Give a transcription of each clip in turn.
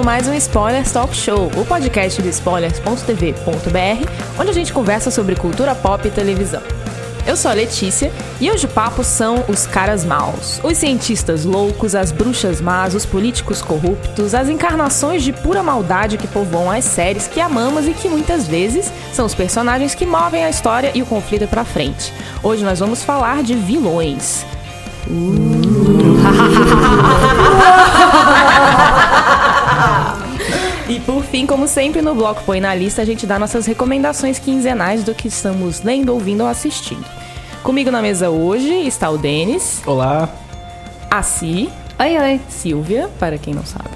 começando mais um Spoilers Talk Show, o podcast do spoilers.tv.br, onde a gente conversa sobre cultura pop e televisão. Eu sou a Letícia e hoje o papo são os caras maus, os cientistas loucos, as bruxas más, os políticos corruptos, as encarnações de pura maldade que povoam as séries que amamos e que muitas vezes são os personagens que movem a história e o conflito pra frente. Hoje nós vamos falar de vilões. E por fim, como sempre, no bloco Põe na Lista, a gente dá nossas recomendações quinzenais do que estamos lendo, ouvindo ou assistindo. Comigo na mesa hoje está o Denis, Olá. a Si, Oi, oi. Silvia, para quem não sabe,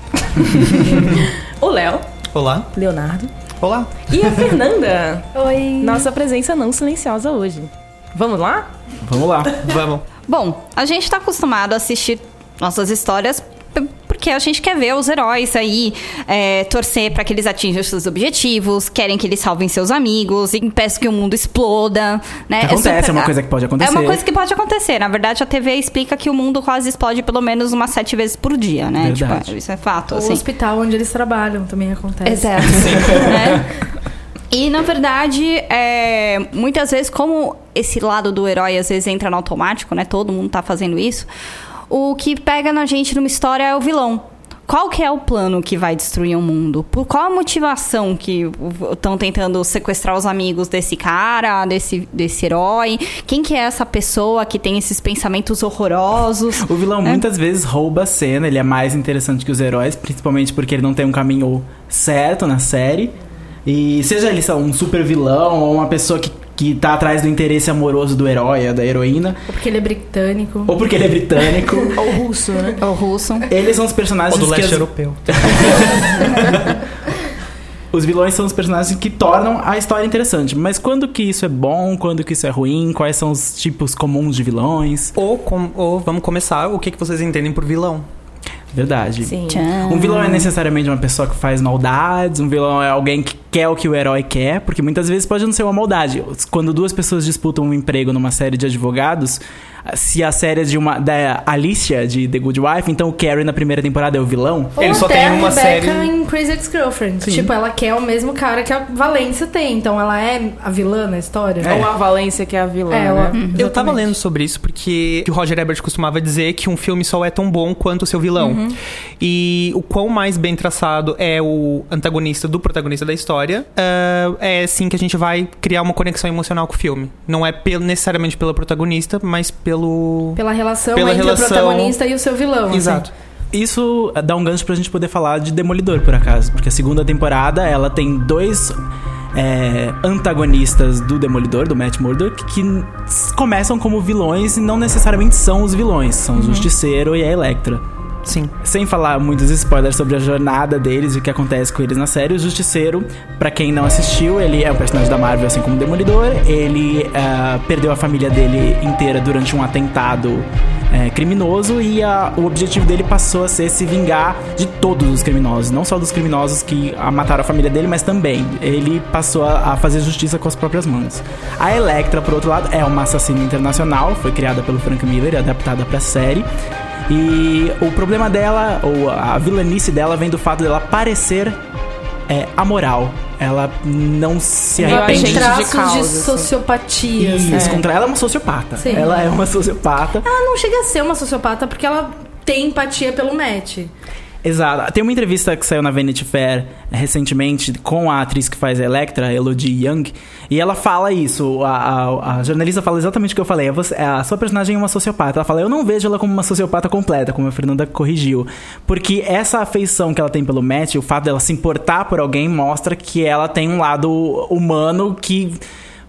o Léo, Olá. Leonardo Olá. e a Fernanda. Oi. Nossa presença não silenciosa hoje. Vamos lá? Vamos lá. Vamos. Bom, a gente tá acostumado a assistir nossas histórias porque a gente quer ver os heróis aí, é, torcer pra que eles atinjam os seus objetivos, querem que eles salvem seus amigos, impeçam que o mundo exploda, né? Que acontece, super- é uma coisa que pode É acontecer. uma coisa que pode acontecer. Na verdade, a TV explica que o mundo quase explode pelo menos umas sete vezes por dia, né? Tipo, isso é fato, O assim. hospital onde eles trabalham também acontece. Exato. né? E na verdade, é, muitas vezes, como esse lado do herói às vezes entra no automático, né? Todo mundo tá fazendo isso. O que pega na gente numa história é o vilão. Qual que é o plano que vai destruir o mundo? Por qual a motivação que estão tentando sequestrar os amigos desse cara, desse, desse herói? Quem que é essa pessoa que tem esses pensamentos horrorosos? O vilão É. muitas vezes rouba a cena, ele é mais interessante que os heróis, principalmente porque ele não tem um caminho certo na série. E seja ele só um super vilão ou uma pessoa que, que tá atrás do interesse amoroso do herói ou da heroína, Ou porque ele é britânico. ou porque ele é britânico. Ou russo, né? O russo. Eles são os personagens Ou do que leste as- europeu. Os vilões são os personagens que tornam a história interessante. Mas quando que isso é bom, quando que isso é ruim, quais são os tipos comuns de vilões? Ou, com- ou vamos começar, o que, que vocês entendem por vilão? Verdade. Sim. Tchan. Um vilão é necessariamente uma pessoa que faz maldades, um vilão é alguém que quer o que o herói quer, porque muitas vezes pode não ser uma maldade. Quando duas pessoas disputam um emprego numa série de advogados, se a série é de uma da Alicia de The Good Wife, então o Carrie na primeira temporada é o vilão. Ou Ele só até tem uma Rebecca série- em Crazy Ex-Girlfriend. Tipo, ela quer o mesmo cara que a Valência tem. Então ela é a vilã na história. É. Ou a Valência, que é a vilã, É, ela- né? Eu tava lendo sobre isso porque o Roger Ebert costumava dizer que um filme só é tão bom quanto o seu vilão. E o quão mais bem traçado é o antagonista do protagonista da história, ah, é assim que a gente vai criar uma conexão emocional com o filme. Não é necessariamente pelo protagonista, mas pelo. Pela relação Pela entre relação- o protagonista e o seu vilão. assim. Exato. Isso dá um gancho pra gente poder falar de Demolidor, por acaso. Porque a segunda temporada, ela tem dois é, antagonistas do Demolidor, do Matt Murdock, que começam como vilões e não necessariamente são os vilões. São o Justiceiro e a Electra. Sim. Sem falar muitos spoilers sobre a jornada deles e o que acontece com eles na série, o Justiceiro, pra quem não assistiu, ele é um personagem da Marvel, assim como o Demolidor. Ele ah, perdeu a família dele inteira durante um atentado eh, criminoso e o objetivo dele passou a ser se vingar de todos os criminosos, não só dos criminosos que mataram a família dele, mas também ele passou a, a fazer justiça com as próprias mãos. A Electra, por outro lado, é uma assassina internacional, foi criada pelo Frank Miller e adaptada pra série. E o problema dela, ou a vilanice dela, vem do fato dela parecer é, amoral. Ela não se arrepende. de traços de, causa, assim. sociopatia. Isso, assim. contra ela é uma sociopata. Sim. Ela é uma sociopata. Ela não chega a ser uma sociopata porque ela tem empatia pelo Matt. Exato. Tem uma entrevista que saiu na Vanity Fair recentemente com a atriz que faz Electra, Elodie Young, e ela fala isso. A, a- a jornalista fala exatamente o que eu falei. É você- A sua personagem é uma sociopata. Ela fala, eu não vejo ela como uma sociopata completa, como a Fernanda corrigiu. Porque essa afeição que ela tem pelo Matt, o fato dela se importar por alguém, mostra que ela tem um lado humano que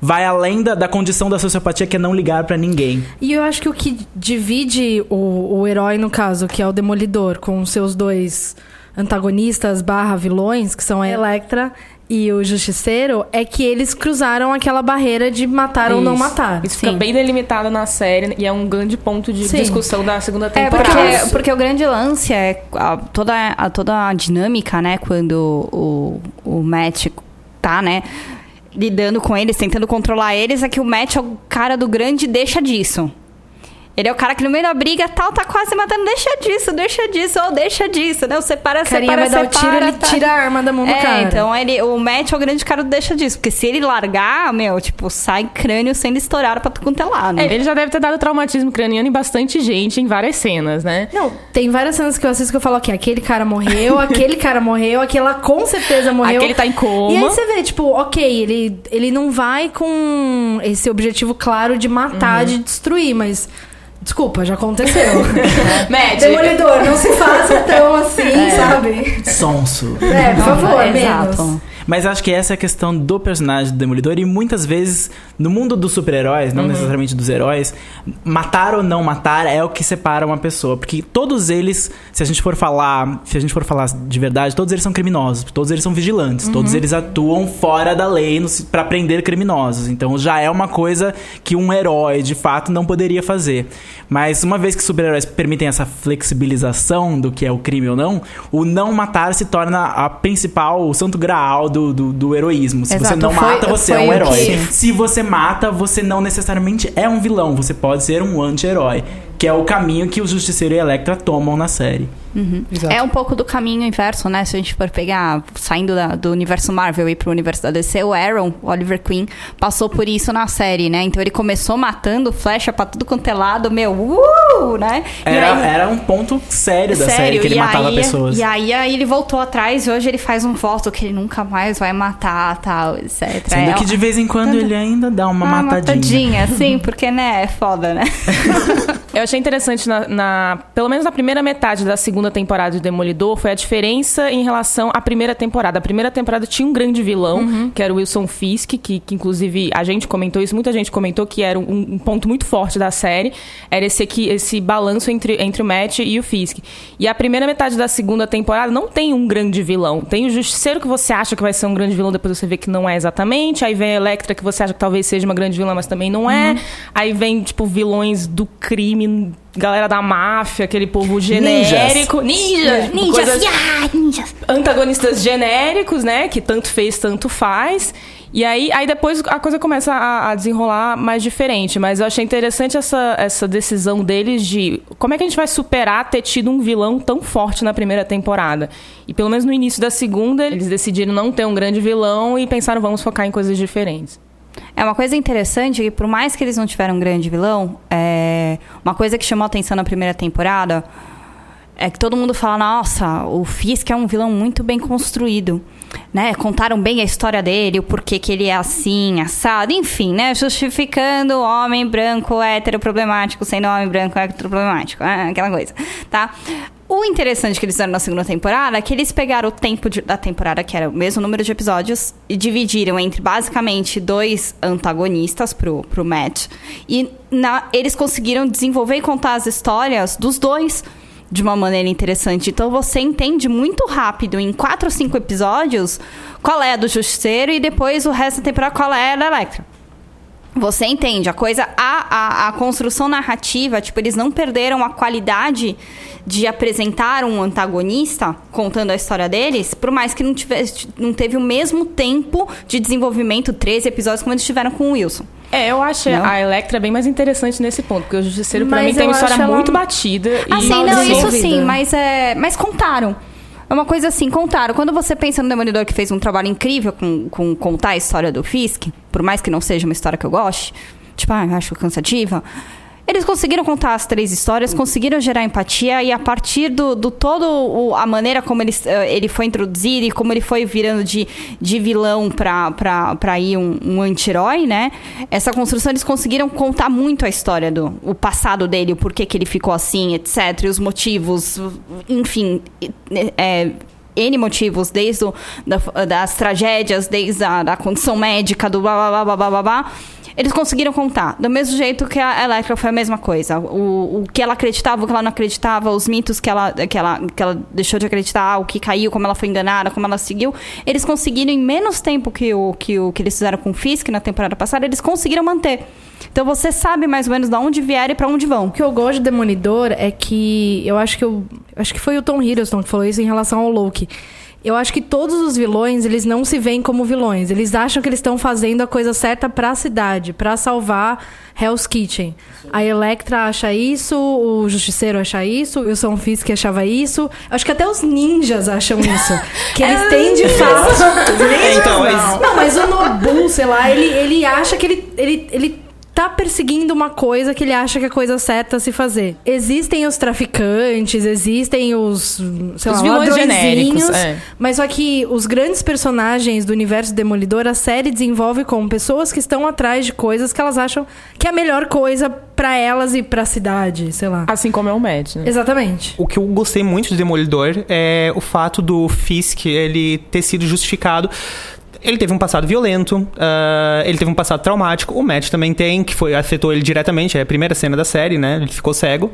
vai além da, da condição da sociopatia, que é não ligar pra ninguém. E eu acho que o que divide o, o herói, no caso, que é o Demolidor, com os seus dois antagonistas barra vilões, que são a Electra e o Justiceiro é que eles cruzaram aquela barreira de matar ou não Isso. matar. Isso fica Sim. bem delimitado na série e é um grande ponto de Sim. discussão da segunda É, temporada. porque, porque o grande lance é a- toda, a, toda a dinâmica, né? Quando o, o Matt tá, né? Lidando com eles, tentando controlar eles, é que o Matt é o cara do grande deixa disso. Ele é o cara que no meio da briga tal, tá quase matando, deixa disso, deixa disso, ou deixa disso, né? Separa, Carinha separa, vai dar o tiro, ele tá. tira a arma da mão do É, cara. então ele, o Matt é o grande cara do deixa disso. Porque se ele largar, meu, tipo, sai crânio sendo estourado pra tu quanto é lado. É, ele já deve ter dado traumatismo craniano em bastante gente em várias cenas, né? Não, tem várias cenas que eu assisto que eu falo que aquele cara morreu, aquele cara morreu, aquela com certeza morreu. Aquele tá em coma. E aí você vê, tipo, ok, ele, ele não vai com esse objetivo claro de matar, Uhum. de destruir, mas. Desculpa, já aconteceu. Demolidor, não se faça tão assim, É. sabe? Sonso. É, por favor, Exato. menos. Mas acho que essa é a questão do personagem do Demolidor e muitas vezes no mundo dos super-heróis, Uhum. não necessariamente dos heróis, matar ou não matar é o que separa uma pessoa, porque todos eles, se a gente for falar, se a gente for falar de verdade, todos eles são criminosos, todos eles são vigilantes, todos Uhum. eles atuam fora da lei pra prender criminosos. Então já é uma coisa que um herói de fato não poderia fazer. Mas uma vez que super-heróis permitem essa flexibilização do que é o crime ou não, o não matar se torna a principal, o santo graal do, do, do heroísmo. Se você Exato, não foi- mata, você é um herói. que- Se você mata, você não necessariamente é um vilão, você pode ser um anti-herói. Que é o caminho que o Justiceiro e a Electra tomam na série. Exato. É um pouco do caminho inverso, né? Se a gente for pegar, saindo da- do universo Marvel e pro universo da DC, o Aaron, o Oliver Queen, passou por isso na série, né? Então ele começou matando flecha pra tudo quanto é lado, meu, uh, né? Era, aí- era um ponto sério da série que ele matava aí, pessoas. E aí, aí ele voltou atrás e hoje ele faz um voto que ele nunca mais vai matar, tal, etc. Sendo É que de vez em quando ele ainda dá uma uma matadinha. sim, porque, né, é foda, né? Eu achei interessante, na, na- pelo menos na primeira metade da segunda temporada de Demolidor, foi a diferença em relação à primeira temporada. A primeira temporada tinha um grande vilão, que era o Wilson Fisk, que, que inclusive a gente comentou isso, muita gente comentou que era um, um ponto muito forte da série. Era esse aqui, esse balanço entre, entre o Matt e o Fisk. E a primeira metade da segunda temporada não tem um grande vilão. Tem o Justiceiro que você acha que vai ser um grande vilão, depois você vê que não é exatamente. Aí vem a Electra que você acha que talvez seja uma grande vilã, mas também não é. Aí vem, tipo, vilões do crime, galera da máfia, aquele povo genérico. Ninjas! Ninjas, coisas- yeah, ninjas. antagonistas genéricos, né? Que tanto fez, tanto faz. E aí, aí depois a coisa começa a, a desenrolar mais diferente. Mas eu achei interessante essa, essa decisão deles de como é que a gente vai superar ter tido um vilão tão forte na primeira temporada. E pelo menos no início da segunda, eles decidiram não ter um grande vilão e pensaram, vamos focar em coisas diferentes. É uma coisa interessante que, por mais que eles não tiveram um grande vilão, é uma coisa que chamou atenção na primeira temporada é que todo mundo fala, nossa, o Fisk é um vilão muito bem construído. Né? Contaram bem a história dele, o porquê que ele é assim, assado, enfim, né? Justificando o homem branco hétero problemático sendo homem branco hétero problemático, ah, aquela coisa, tá? O interessante que eles fizeram na segunda temporada é que eles pegaram o tempo de- da temporada, que era o mesmo número de episódios, e dividiram entre basicamente dois antagonistas pro, pro Matt. E na- eles conseguiram desenvolver e contar as histórias dos dois de uma maneira interessante. Então você entende muito rápido, em quatro ou cinco episódios, qual é a do Justiceiro e depois o resto da temporada qual é a da Electra. Você entende, a coisa, a, a, a construção narrativa, tipo, eles não perderam a qualidade de apresentar um antagonista contando a história deles, por mais que não, tivesse, não teve o mesmo tempo de desenvolvimento, 13 episódios, como eles tiveram com o Wilson. É, eu acho Não? a Electra bem mais interessante nesse ponto, porque o Justiceiro, pra Mas mim, tem uma história ela- muito batida. Ah, e não, isso sim, mas, é, mas contaram. Uma coisa assim, contaram. Quando você pensa no Demolidor que fez um trabalho incrível com, com contar a história do Fisk, por mais que não seja uma história que eu goste, tipo, ah, eu acho cansativa. Eles conseguiram contar as três histórias, conseguiram gerar empatia e a partir do, do todo o- a maneira como ele, eh, ele foi introduzido e como ele foi virando de, de vilão pra ir um, um anti-herói, né? Essa construção eles conseguiram contar muito a história do o passado dele, o porquê que ele ficou assim, etc. E os motivos, enfim, é, N motivos, desde o, da- das tragédias, desde a da condição médica, do blá blá blá blá blá blá blá. Eles conseguiram contar. Do mesmo jeito que a Electra foi a mesma coisa. O, o que ela acreditava, o que ela não acreditava, os mitos que ela, que, ela, que ela deixou de acreditar, o que caiu, como ela foi enganada, como ela seguiu. Eles conseguiram, em menos tempo que o que, o, que eles fizeram com o Fisk na temporada passada, eles conseguiram manter. Então você sabe mais ou menos de onde vieram e para onde vão. O que eu gosto de Demolidor é que eu acho que eu acho que foi o Tom Hiddleston que falou isso em relação ao Loki. Eu acho que todos os vilões, eles não se veem como vilões. Eles acham que eles estão fazendo a coisa certa para a cidade, para salvar Hell's Kitchen. A Electra acha isso, o Justiceiro acha isso, o Wilson Fisk achava isso. Acho que até os ninjas acham isso. Que eles têm de fato. Então, mas- Não, mas o Nobu, sei lá, ele, ele acha que ele, ele, ele tá perseguindo uma coisa que ele acha que é a coisa certa a se fazer. Existem os traficantes, existem os, sei Os lá, ladrõezinhos, genéricos, é. mas só que os grandes personagens do universo Demolidor, a série desenvolve como pessoas que estão atrás de coisas que elas acham que é a melhor coisa pra elas e pra cidade, sei lá. Assim como é o Mad, né? Exatamente. O que eu gostei muito de Demolidor é o fato do Fisk ele ter sido justificado. Ele teve um passado violento, ah, ele teve um passado traumático. O Matt também tem, que foi afetou ele diretamente. É a primeira cena da série, né? Ele ficou cego.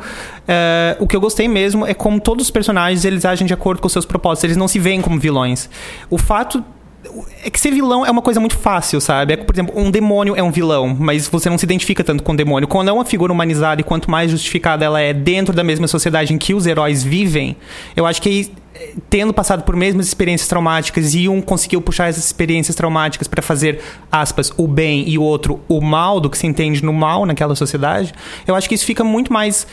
Ah, o que eu gostei mesmo é como todos os personagens eles agem de acordo com seus propósitos. Eles não se veem como vilões. O fato é que ser vilão é uma coisa muito fácil, sabe? É por exemplo, um demônio é um vilão, mas você não se identifica tanto com o demônio. Quando é uma figura humanizada e quanto mais justificada ela é dentro da mesma sociedade em que os heróis vivem, eu acho que aí, eh, tendo passado por mesmas experiências traumáticas e um conseguiu puxar essas experiências traumáticas para fazer, aspas, o bem e o outro o mal, do que se entende no mal naquela sociedade, eu acho que isso fica muito mais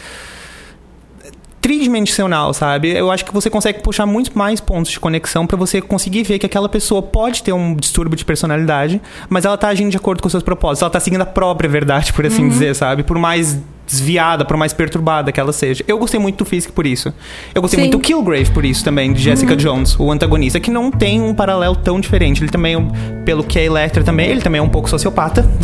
tridimensional, sabe? Eu acho que você consegue puxar muito mais pontos de conexão pra você conseguir ver que aquela pessoa pode ter um distúrbio de personalidade, mas ela tá agindo de acordo com seus propósitos, ela tá seguindo a própria verdade, por assim dizer, sabe? Por mais desviada, por mais perturbada que ela seja. Eu gostei muito do Fisk por isso. Eu gostei Sim. muito do Killgrave por isso também, de Jessica Jones, o antagonista, que não tem um paralelo tão diferente. Ele também, pelo que a Electra também, ele também é um pouco sociopata.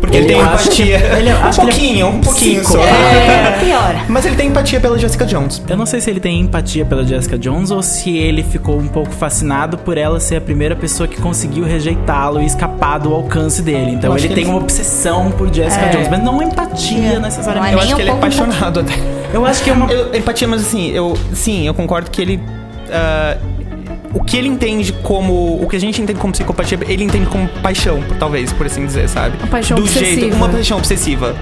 Porque ele, Ele tem que- empatia. ele- um que ele é pouquinho, um pouquinho só. É, pior. Mas ele tem empatia pela Jessica Jones. Eu não sei se ele tem empatia pela Jessica Jones ou se ele ficou um pouco fascinado por ela ser a primeira pessoa que conseguiu rejeitá-lo e escapar do alcance dele. Então ele que tem ele- uma obsessão por Jessica É. Jones, mas não empatia necessariamente. Não Eu é nem acho um que ele é apaixonado até. Eu acho que é uma. Eu, empatia, mas assim, eu. Sim, eu concordo que ele. ah, o que ele entende como. O que a gente entende como psicopatia, ele entende como paixão, talvez, por assim dizer, sabe? Uma paixão Do obsessiva. jeito. Uma paixão obsessiva.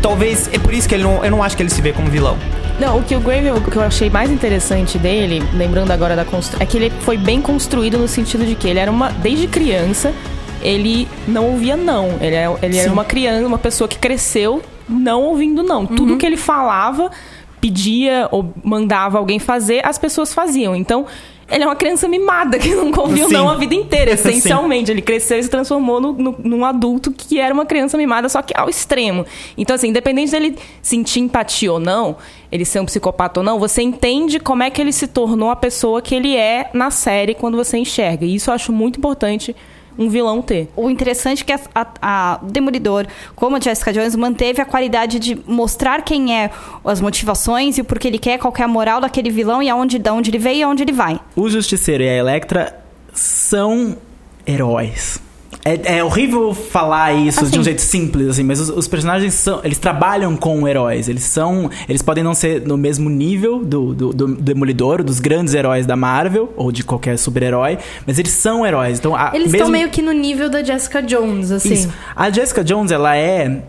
Talvez. É por isso que ele não. Eu não acho que ele se vê como vilão. Não, o que o Grave, o que eu achei mais interessante dele, lembrando agora da construção, é que ele foi bem construído no sentido de que ele era uma. Desde criança, ele não ouvia não. Ele, é, ele era uma criança, uma pessoa que cresceu não ouvindo não. Tudo que ele falava, pedia ou mandava alguém fazer, as pessoas faziam. Então. Ele é uma criança mimada que nunca ouviu Sim. não a vida inteira, Sim. essencialmente. Ele cresceu e se transformou no, no- num adulto que era uma criança mimada, só que ao extremo. Então, assim, independente dele sentir empatia ou não, ele ser um psicopata ou não, você entende como é que ele se tornou a pessoa que ele é na série quando você enxerga. E isso eu acho muito importante um vilão ter. O interessante é que a, a, a Demolidor, como a Jessica Jones, manteve a qualidade de mostrar quem é as motivações e o porquê ele quer, qual que é a moral daquele vilão e aonde, de onde ele veio e aonde ele vai. O Justiceiro e a Electra são heróis. É, é horrível falar isso de um Assim. jeito simples, assim, mas os, os personagens são. Eles trabalham com heróis. Eles são. Eles podem não ser no mesmo nível do, do, do Demolidor, dos grandes heróis da Marvel, ou de qualquer super-herói, mas eles são heróis. Então, a, Eles mesmo- estão meio que no nível da Jessica Jones, assim. Isso. A Jessica Jones, ela é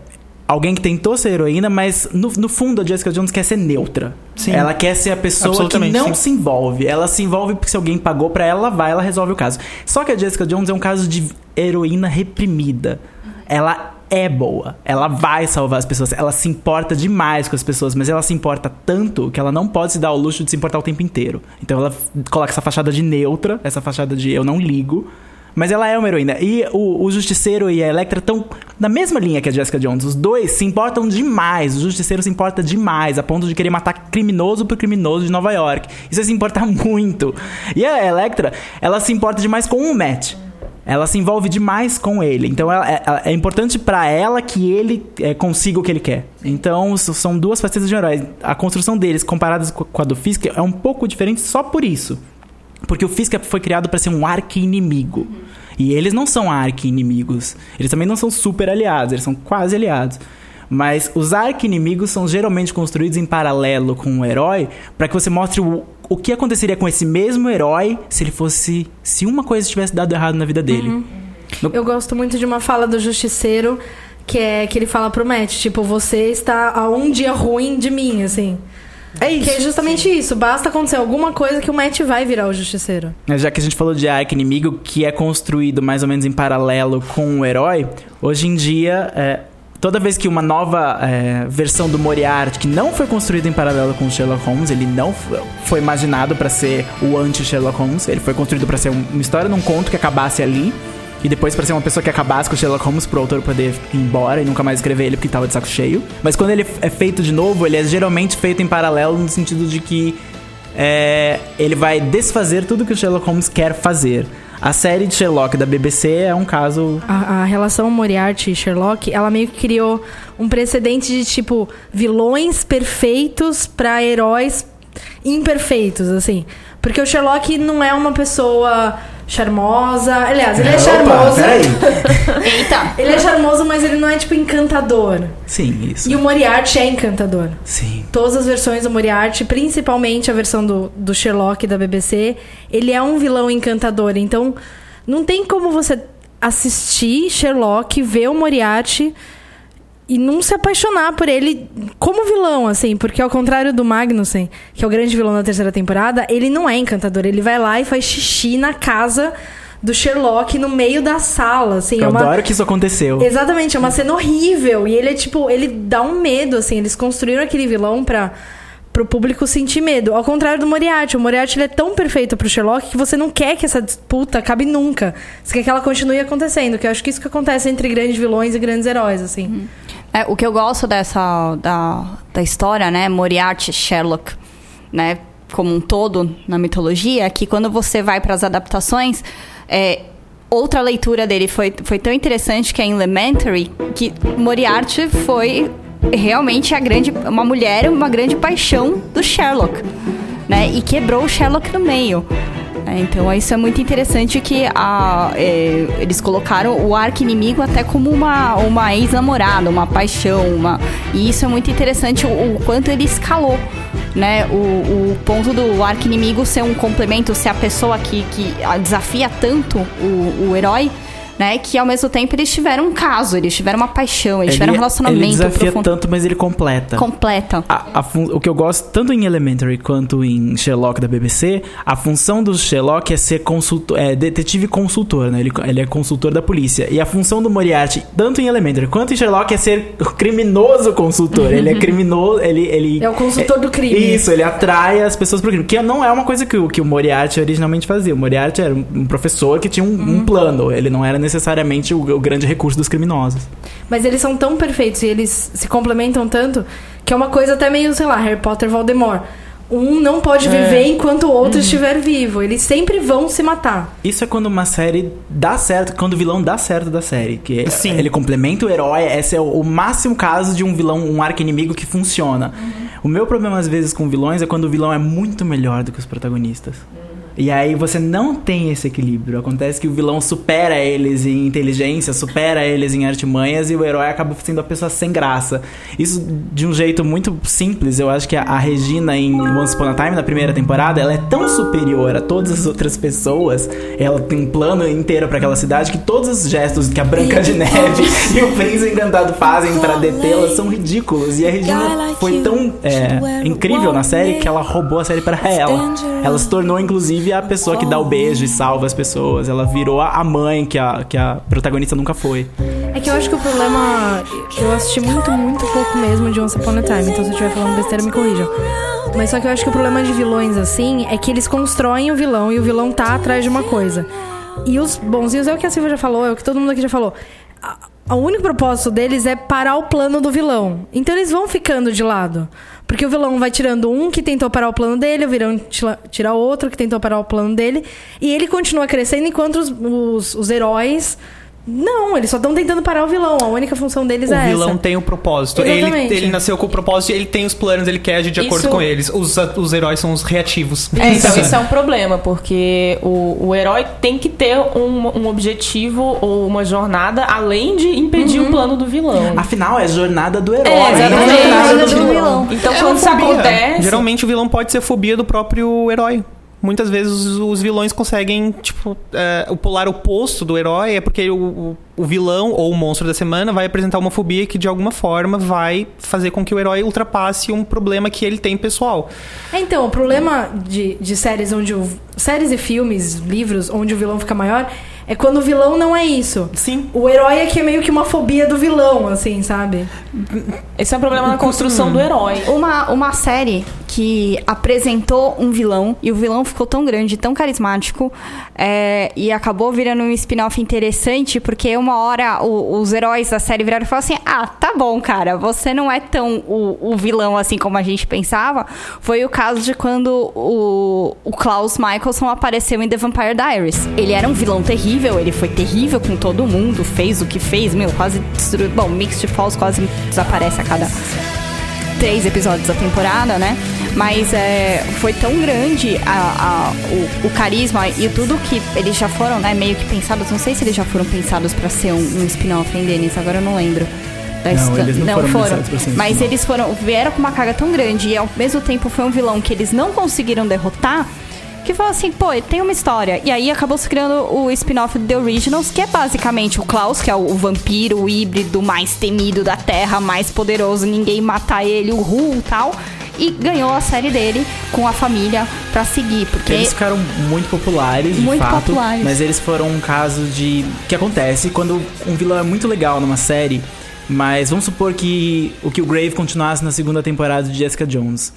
alguém que tentou ser heroína, mas no, no fundo a Jessica Jones quer ser neutra. Sim. Ela quer ser a pessoa que não sim. se envolve. Ela se envolve porque se alguém pagou pra ela, ela vai, ela resolve o caso. Só que a Jessica Jones é um caso de heroína reprimida. Ela é boa. Ela vai salvar as pessoas. Ela se importa demais com as pessoas, mas ela se importa tanto que ela não pode se dar o luxo de se importar o tempo inteiro. Então ela coloca essa fachada de neutra, essa fachada de eu não ligo. Mas ela é uma heroína. E o, o Justiceiro e a Electra estão na mesma linha que a Jessica Jones. Os dois se importam demais. O Justiceiro se importa demais, a ponto de querer matar criminoso por criminoso de Nova York. Isso se importar muito. E a Electra, ela se importa demais com o Matt. Ela se envolve demais com ele. Então ela- é, é importante pra ela que ele é, consiga o que ele quer. Então são duas facetas de heróis. A construção deles, comparadas co- com a do Fisk, é um pouco diferente só por isso. Porque o Fisk foi criado pra ser um arqui-inimigo. E eles não são arqui-inimigos. Eles também não são super aliados, eles são quase aliados. Mas os arqui-inimigos são geralmente construídos em paralelo com o herói para que você mostre o, o que aconteceria com esse mesmo herói se ele fosse. se uma coisa tivesse dado errado na vida dele. Eu gosto muito de uma fala do Justiceiro, que é que ele fala pro Matt, tipo, você está a um dia ruim de mim, assim. É isso. Que é justamente isso. Basta acontecer alguma coisa que o Matt vai virar o Justiceiro. Já que a gente falou de arco-inimigo, que é construído mais ou menos em paralelo com o herói, hoje em dia, é, toda vez que uma nova é, versão do Moriarty, que não foi construída em paralelo com o Sherlock Holmes, ele não foi imaginado para ser o anti-Sherlock Holmes, ele foi construído para ser um- uma história num conto que acabasse ali. E depois pra ser uma pessoa que acabasse com o Sherlock Holmes pro autor poder ir embora e nunca mais escrever ele porque tava de saco cheio. Mas quando ele é feito de novo, ele é geralmente feito em paralelo no sentido de que é, ele vai desfazer tudo que o Sherlock Holmes quer fazer. A série de Sherlock da BBC é um caso. A, a relação Moriarty e Sherlock, ela meio que criou um precedente de tipo vilões perfeitos pra heróis imperfeitos, assim. Porque o Sherlock não é uma pessoa charmosa. Aliás, ele é charmoso. Eita! Ele é charmoso, mas ele não é tipo encantador. Sim, isso. E o Moriarty é encantador. Sim. Todas as versões do Moriarty, principalmente a versão do, do Sherlock da BBC, ele é um vilão encantador. Então, não tem como você assistir Sherlock, ver o Moriarty e não se apaixonar por ele como vilão, assim. Porque ao contrário do Magnussen, que é o grande vilão da terceira temporada, ele não é encantador. Ele vai lá e faz xixi na casa do Sherlock no meio da sala, assim. Eu é uma... adoro que isso aconteceu. Exatamente, é uma cena horrível. E ele é tipo, ele dá um medo, assim. Eles construíram aquele vilão pra, pro público sentir medo. Ao contrário do Moriarty. O Moriarty ele é tão perfeito pro Sherlock que você não quer que essa disputa acabe nunca. Você quer que ela continue acontecendo. Que eu acho que isso que acontece entre grandes vilões e grandes heróis, assim. É, o que eu gosto dessa da, da história, né, Moriarty, Sherlock, né, como um todo na mitologia, é que quando você vai para as adaptações, é, outra leitura dele foi, foi tão interessante que é em Elementary, que Moriarty foi realmente a grande uma mulher, uma grande paixão do Sherlock, né, e quebrou o Sherlock no meio. É, então isso é muito interessante que a, é, eles colocaram o arqui-inimigo até como uma, uma ex-namorada, uma paixão, uma, e isso é muito interessante o, o quanto ele escalou, né? O, o ponto do arqui-inimigo ser um complemento, ser a pessoa que, que desafia tanto o, o herói, né? Que ao mesmo tempo eles tiveram um caso, eles tiveram uma paixão, eles tiveram um relacionamento Ele desafia profundo. tanto, mas ele completa. Completa. A- a fun- o que eu gosto tanto em Elementary quanto em Sherlock da BBC, a função do Sherlock é ser consultor, é detetive consultor, né? Ele, ele é consultor da polícia. E a função do Moriarty, tanto em Elementary quanto em Sherlock, é ser o criminoso consultor. ele é criminoso, ele, ele É o consultor do crime. Isso, ele atrai as pessoas pro crime. Que não é uma coisa que, o- que o Moriarty originalmente fazia. O Moriarty era um um professor que tinha um, Uhum. um plano. Ele não era necessariamente o, o grande recurso dos criminosos. Mas eles são tão perfeitos e eles se complementam tanto que é uma coisa até meio, sei lá, Harry Potter Voldemort. Um não pode viver enquanto o outro estiver vivo. Eles sempre vão se matar. Isso é quando uma série dá certo, quando o vilão dá certo da série. Que Sim. ele complementa o herói. Esse é o, o máximo caso de um vilão, um arco-inimigo que funciona. O meu problema, às vezes, com vilões é quando o vilão é muito melhor do que os protagonistas. E aí você não tem esse equilíbrio. Acontece que o vilão supera eles em inteligência, supera eles em artimanhas e o herói acaba sendo a pessoa sem graça. Isso de um jeito muito simples. Eu acho que a, Regina em Once Upon a Time, na primeira temporada, ela é tão superior a todas as outras pessoas. Ela tem um plano inteiro para aquela cidade que todos os gestos que a Branca de Neve e o Príncipe Encantado fazem para detê-la são ridículos. E a Regina foi tão é, incrível na série que ela roubou a série para ela. Ela se tornou, inclusive, a pessoa que dá o beijo e salva as pessoas. Ela virou a mãe que a, que a protagonista nunca foi. É que eu acho que o problema. Eu assisti muito, muito pouco mesmo de Once Upon a Time, então se eu estiver falando besteira, me corrijam. Mas só que eu acho que o problema de vilões assim é que eles constroem o vilão e o vilão tá atrás de uma coisa. E os bonzinhos é o que a Silvia já falou, é o que todo mundo aqui já falou. O único propósito deles é parar o plano do vilão. Então eles vão ficando de lado. Porque o vilão vai tirando um que tentou parar o plano dele, o vilão tira- outro que tentou parar o plano dele. E ele continua crescendo enquanto os, os, os heróis Não, eles só estão tentando parar o vilão. A única função deles O é vilão essa. tem o propósito. Ele, Exatamente. ele nasceu com o propósito, ele tem os planos, ele quer agir de acordo Isso- com eles. Os, os heróis são os reativos. É, então isso é um problema, porque o, o herói tem que ter um, um objetivo ou uma jornada além de impedir o plano do vilão. Afinal, é a jornada do herói. É, não exatamente. a jornada do do vilão. vilão. Então É quando isso acontece. Geralmente o vilão pode ser fobia do próprio herói. Muitas vezes os, vilões conseguem, tipo, é, o polar oposto do herói é porque o, o, o vilão ou o monstro da semana vai apresentar uma fobia que de alguma forma vai fazer com que o herói ultrapasse um problema que ele tem pessoal. É, então, o problema de, de séries onde o. Séries e filmes, livros, onde o vilão fica maior, é quando o vilão não é isso. Sim. O herói é que é meio que uma fobia do vilão, assim, sabe? Esse é um problema na construção do herói. Uma, uma série que apresentou um vilão e o vilão ficou tão grande, tão carismático é, e acabou virando um spin-off interessante porque uma hora o- os heróis da série viraram e falaram assim: Ah, tá bom, cara, você não é tão o, o vilão assim como a gente pensava. Foi o caso de quando o, o Klaus Michelson apareceu em The Vampire Diaries. Ele era um vilão terrível, ele foi terrível com todo mundo, fez o que fez, meu, quase destruiu. Bom, Mixed Falls quase desaparece a cada três episódios da temporada, né? Mas é, foi tão grande a, a- o, o carisma e tudo que eles já foram, né, meio que pensados. Não sei se eles já foram pensados pra ser um, um spin-off, hein, Denis? Agora eu não lembro. Não, eles não foram pra ser um Mas eles foram, vieram com uma carga tão grande e ao mesmo tempo foi um vilão que eles não conseguiram derrotar. Que falou assim, pô, tem uma história. E aí acabou se criando o spin-off do The Originals, que é basicamente o Klaus, que é o, o vampiro o híbrido mais temido da Terra, mais poderoso, ninguém matar ele, o Ru e tal. E ganhou a série dele com a família pra seguir. Porque Eles ficaram muito populares, de Muito fato. populares. Mas eles foram um caso de. que acontece quando um vilão é muito legal numa série. Mas vamos supor que o Killgrave continuasse na segunda temporada de Jessica Jones.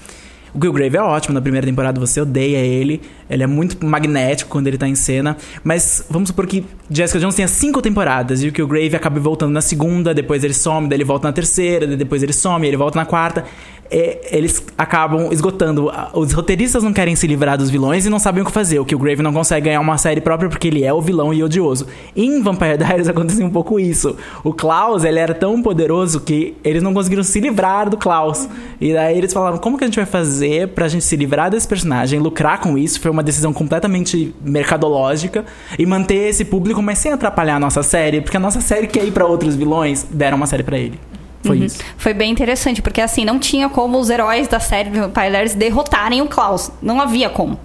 O Killgrave é ótimo, na primeira temporada você odeia ele, ele é muito magnético quando ele tá em cena, mas vamos supor que Jessica Jones tenha cinco temporadas e o Killgrave acabe voltando na segunda, depois ele some, daí ele volta na terceira, depois ele some, ele volta na quarta. É, eles acabam esgotando. Os roteiristas não querem se livrar dos vilões e não sabem o que fazer. O Killgrave não consegue ganhar uma série própria porque ele é o vilão e odioso. Em Vampire Diaries aconteceu um pouco isso. O Klaus, ele era tão poderoso que eles não conseguiram se livrar do Klaus. E daí eles falaram, como que a gente vai fazer pra gente se livrar desse personagem, lucrar com isso? Foi uma decisão completamente mercadológica e manter esse público, mas sem atrapalhar a nossa série, porque a nossa série quer ir pra outros vilões, deram uma série pra ele. Foi isso. Foi bem interessante, porque assim, não tinha como os heróis da série de Vampire Diaries derrotarem o Klaus. Não havia como.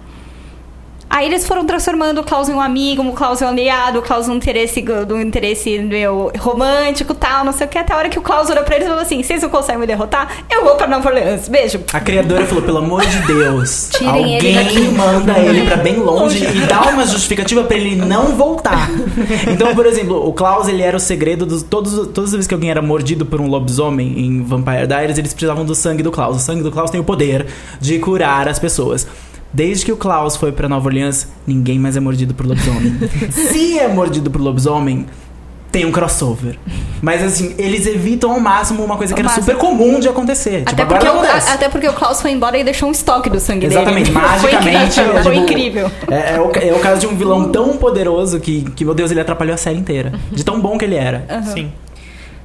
Aí eles foram transformando o Klaus em um amigo, o Klaus em um aliado, o Klaus num interesse, do interesse meu, romântico tal, não sei o que. Até a hora que o Klaus olhou pra eles e falou assim: vocês não conseguem me derrotar? Eu vou pra Nova Orleans. Beijo. A criadora falou, pelo amor de Deus, Tirem ele alguém manda ele pra bem longe e dá uma justificativa pra ele não voltar. Então, por exemplo, o Klaus, ele era o segredo dos todos todas as vezes que alguém era mordido por um lobisomem em Vampire Diaries, eles precisavam do sangue do Klaus. O sangue do Klaus tem o poder de curar as pessoas. Desde que o Klaus foi pra Nova Orleans, ninguém mais é mordido por lobisomem. Se é mordido por lobisomem, tem um crossover. Mas assim, eles evitam ao máximo uma coisa que Ao era máximo. super comum de acontecer. Tipo, Até agora porque, o, a- até porque o Klaus foi embora e deixou um estoque do sangue Exatamente, dele. magicamente. Foi incrível. é, Foi tipo, incrível. É, é o, é o caso de um vilão tão poderoso que, que, meu Deus, ele atrapalhou a série inteira. De tão bom que ele era. Sim.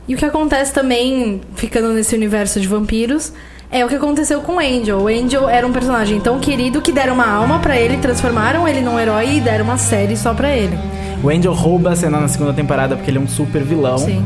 E o que acontece também, ficando nesse universo de vampiros, é o que aconteceu com o Angel. O Angel era um personagem tão querido que deram uma alma pra ele, transformaram ele num herói e deram uma série só pra ele. O Angel rouba a cena na segunda temporada porque ele é um super vilão. Sim.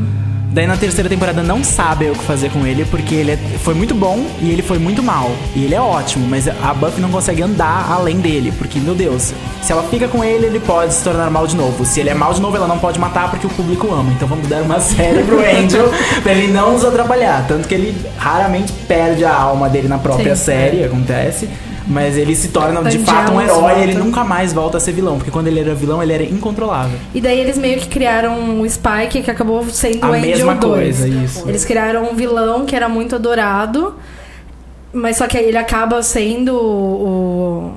Daí na terceira temporada não sabem o que fazer com ele porque ele é- foi muito bom e ele foi muito mal. E ele é ótimo, mas a Buffy não consegue andar além dele, porque, meu Deus, se ela fica com ele, ele pode se tornar mal de novo. Se ele é mal de novo, ela não pode matar porque o público ama. Então vamos dar uma série pro Angel pra ele não nos atrapalhar. Tanto que ele raramente perde a alma dele na própria Sim. série, acontece. Mas ele se torna de fato um herói volta. e ele nunca mais volta a ser vilão. Porque quando ele era vilão, ele era incontrolável. E daí eles meio que criaram o Spike, que acabou sendo A o Angel mesma 2. coisa, isso. Eles criaram um vilão que era muito adorado, mas só que ele acaba sendo o-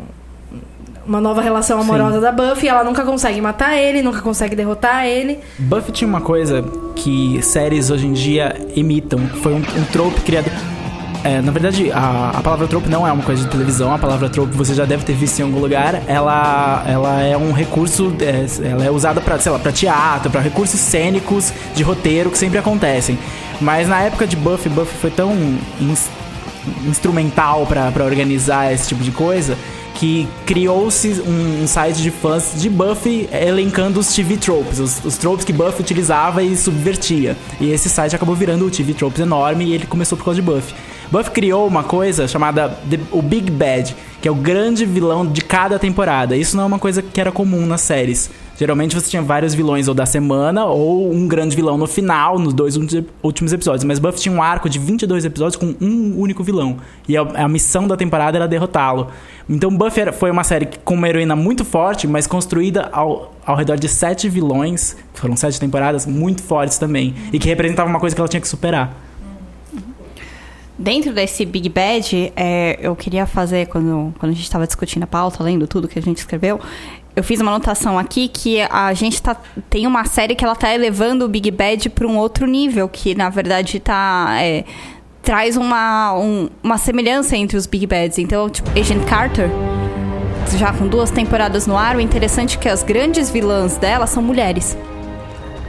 uma nova relação amorosa Sim. da Buffy. Ela nunca consegue matar ele, nunca consegue derrotar ele. Buffy tinha uma coisa que séries hoje em dia imitam. Foi um, um trope criado. É, na verdade, a, a palavra trope não é uma coisa de televisão. A palavra trope você já deve ter visto em algum lugar. Ela, ela é um recurso, é, ela é usada para, sei lá, para teatro, para recursos cênicos de roteiro que sempre acontecem. Mas na época de Buffy, Buffy foi tão ins- instrumental para organizar esse tipo de coisa que criou-se um, um site de fãs de Buffy elencando os TV tropes, os, os tropes que Buffy utilizava e subvertia. E esse site acabou virando o TV tropes enorme e ele começou por causa de Buffy. Buffy criou uma coisa chamada The- o Big Bad, que é o grande vilão de cada temporada. Isso não é uma coisa que era comum nas séries. Geralmente você tinha vários vilões ou da semana ou um grande vilão no final, nos dois últimos- episódios. Mas Buffy tinha um arco de 22 episódios com um único vilão. E a, a missão da temporada era derrotá-lo. Então Buffy era- foi uma série com uma heroína muito forte, mas construída ao, ao redor de sete vilões, que foram sete temporadas, muito fortes também. E que representavam uma coisa que ela tinha que superar. Dentro desse Big Bad, é, eu queria fazer, quando, quando a gente estava discutindo a pauta, lendo tudo que a gente escreveu, eu fiz uma anotação aqui que a gente tá, tem uma série que ela tá elevando o Big Bad para um outro nível, que na verdade tá. é, traz uma, um- uma semelhança entre os Big Bads. Então, tipo, Agent Carter, já com duas temporadas no ar, o interessante é que as grandes vilãs dela são mulheres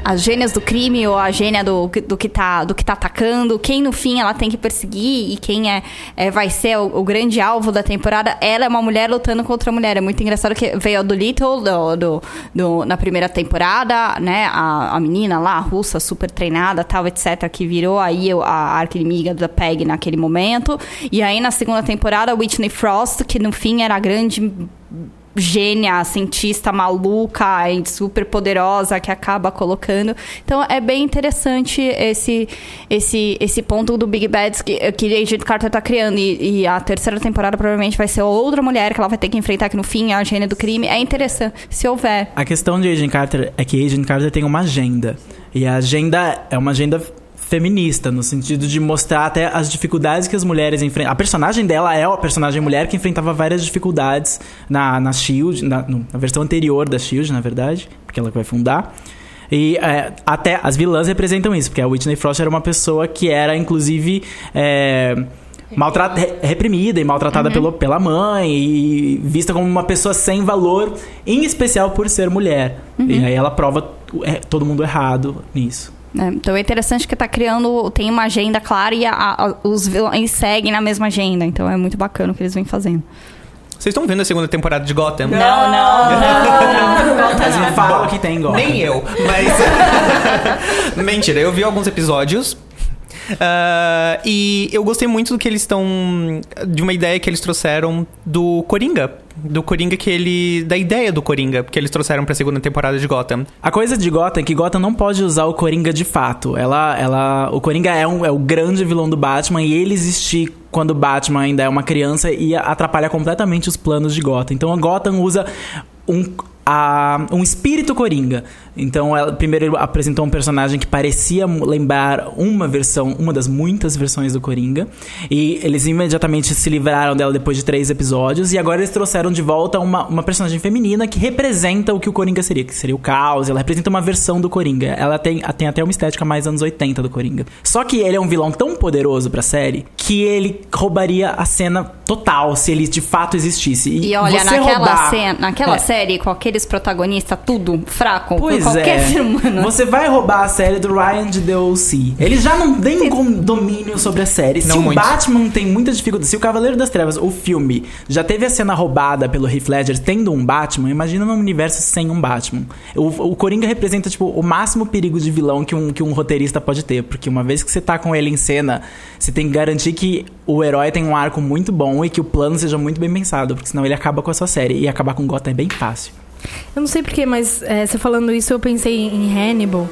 as gênias do crime ou a gênia do, do, que tá, do que tá atacando, quem no fim ela tem que perseguir e quem é, é vai ser o, o grande alvo da temporada, ela é uma mulher lutando contra a mulher. É muito engraçado que veio do Little do, do, do- na primeira temporada, né? A, a menina lá, a russa, super treinada, tal, etc., que virou aí a arqui-inimiga da Peg naquele momento. E aí na segunda temporada, Whitney Frost, que no fim era a grande gênia, cientista maluca super poderosa que acaba colocando. Então é bem interessante esse esse esse ponto do Big Bad que, que Agent Carter tá criando e, e a terceira temporada provavelmente vai ser outra mulher que ela vai ter que enfrentar que no fim é a gênia do crime. É interessante se houver. A questão de Agent Carter é que Agent Carter tem uma agenda. E a agenda é uma agenda feminista, no sentido de mostrar até as dificuldades que as mulheres enfrentam. A personagem dela é a personagem mulher que enfrentava várias dificuldades na, na Shield, na, na versão anterior da Shield, na verdade, porque ela vai fundar. E é, até as vilãs representam isso, porque a Whitney Frost era uma pessoa que era, inclusive. é, maltrata- reprimida e maltratada pelo, pela mãe e vista como uma pessoa sem valor, em especial por ser mulher. E aí ela prova é, todo mundo errado nisso. Né? Então é interessante que tá criando, tem uma agenda clara e a- a- os vilões seguem na mesma agenda. Então é muito bacana o que eles vêm fazendo. Vocês estão vendo a segunda temporada de Gotham? Não, não, Mas não fala que tem igual. Nem eu, mas. Mentira, eu vi alguns episódios. Ah, e eu gostei muito do que eles estão. De uma ideia que eles trouxeram do Coringa. Do Coringa que ele. Da ideia do Coringa que eles trouxeram pra segunda temporada de Gotham. A coisa de Gotham é que Gotham não pode usar o Coringa de fato. Ela, ela, o Coringa é, um, é o grande vilão do Batman e ele existir quando Batman ainda é uma criança e atrapalha completamente os planos de Gotham. Então a Gotham usa um, a- um espírito Coringa. Então ela primeiro apresentou um personagem que parecia lembrar uma versão, uma das muitas versões do Coringa. E eles imediatamente se livraram dela depois de três episódios. E agora eles trouxeram de volta uma, uma personagem feminina que representa o que o Coringa seria, que seria o caos. Ela representa uma versão do Coringa. Ela tem, tem até uma estética mais anos 80 do Coringa. Só que ele é um vilão tão poderoso pra série que ele roubaria a cena total se ele de fato existisse. E olha, você naquela, roubar- cena, naquela É. série, com aqueles protagonistas tudo fraco, Pois qualquer é. ser humano. Você vai roubar a série do Ryan de The O.C. Ele já não tem domínio sobre a série. Se Não o muito. Batman tem muita dificuldade, se o Cavaleiro das Trevas, o filme, já teve a cena roubada pelo Heath Ledger tendo um Batman, imagina num universo sem um Batman. O, o Coringa representa, tipo, o máximo perigo de vilão que um, que um roteirista pode ter. Porque uma vez que você tá com ele em cena, você tem que garantir que o herói tem um arco muito bom e que o plano seja muito bem pensado. Porque senão ele acaba com a sua série. E acabar com Gotham é bem fácil. Eu não sei porquê, mas é, você falando isso, eu pensei em Hannibal.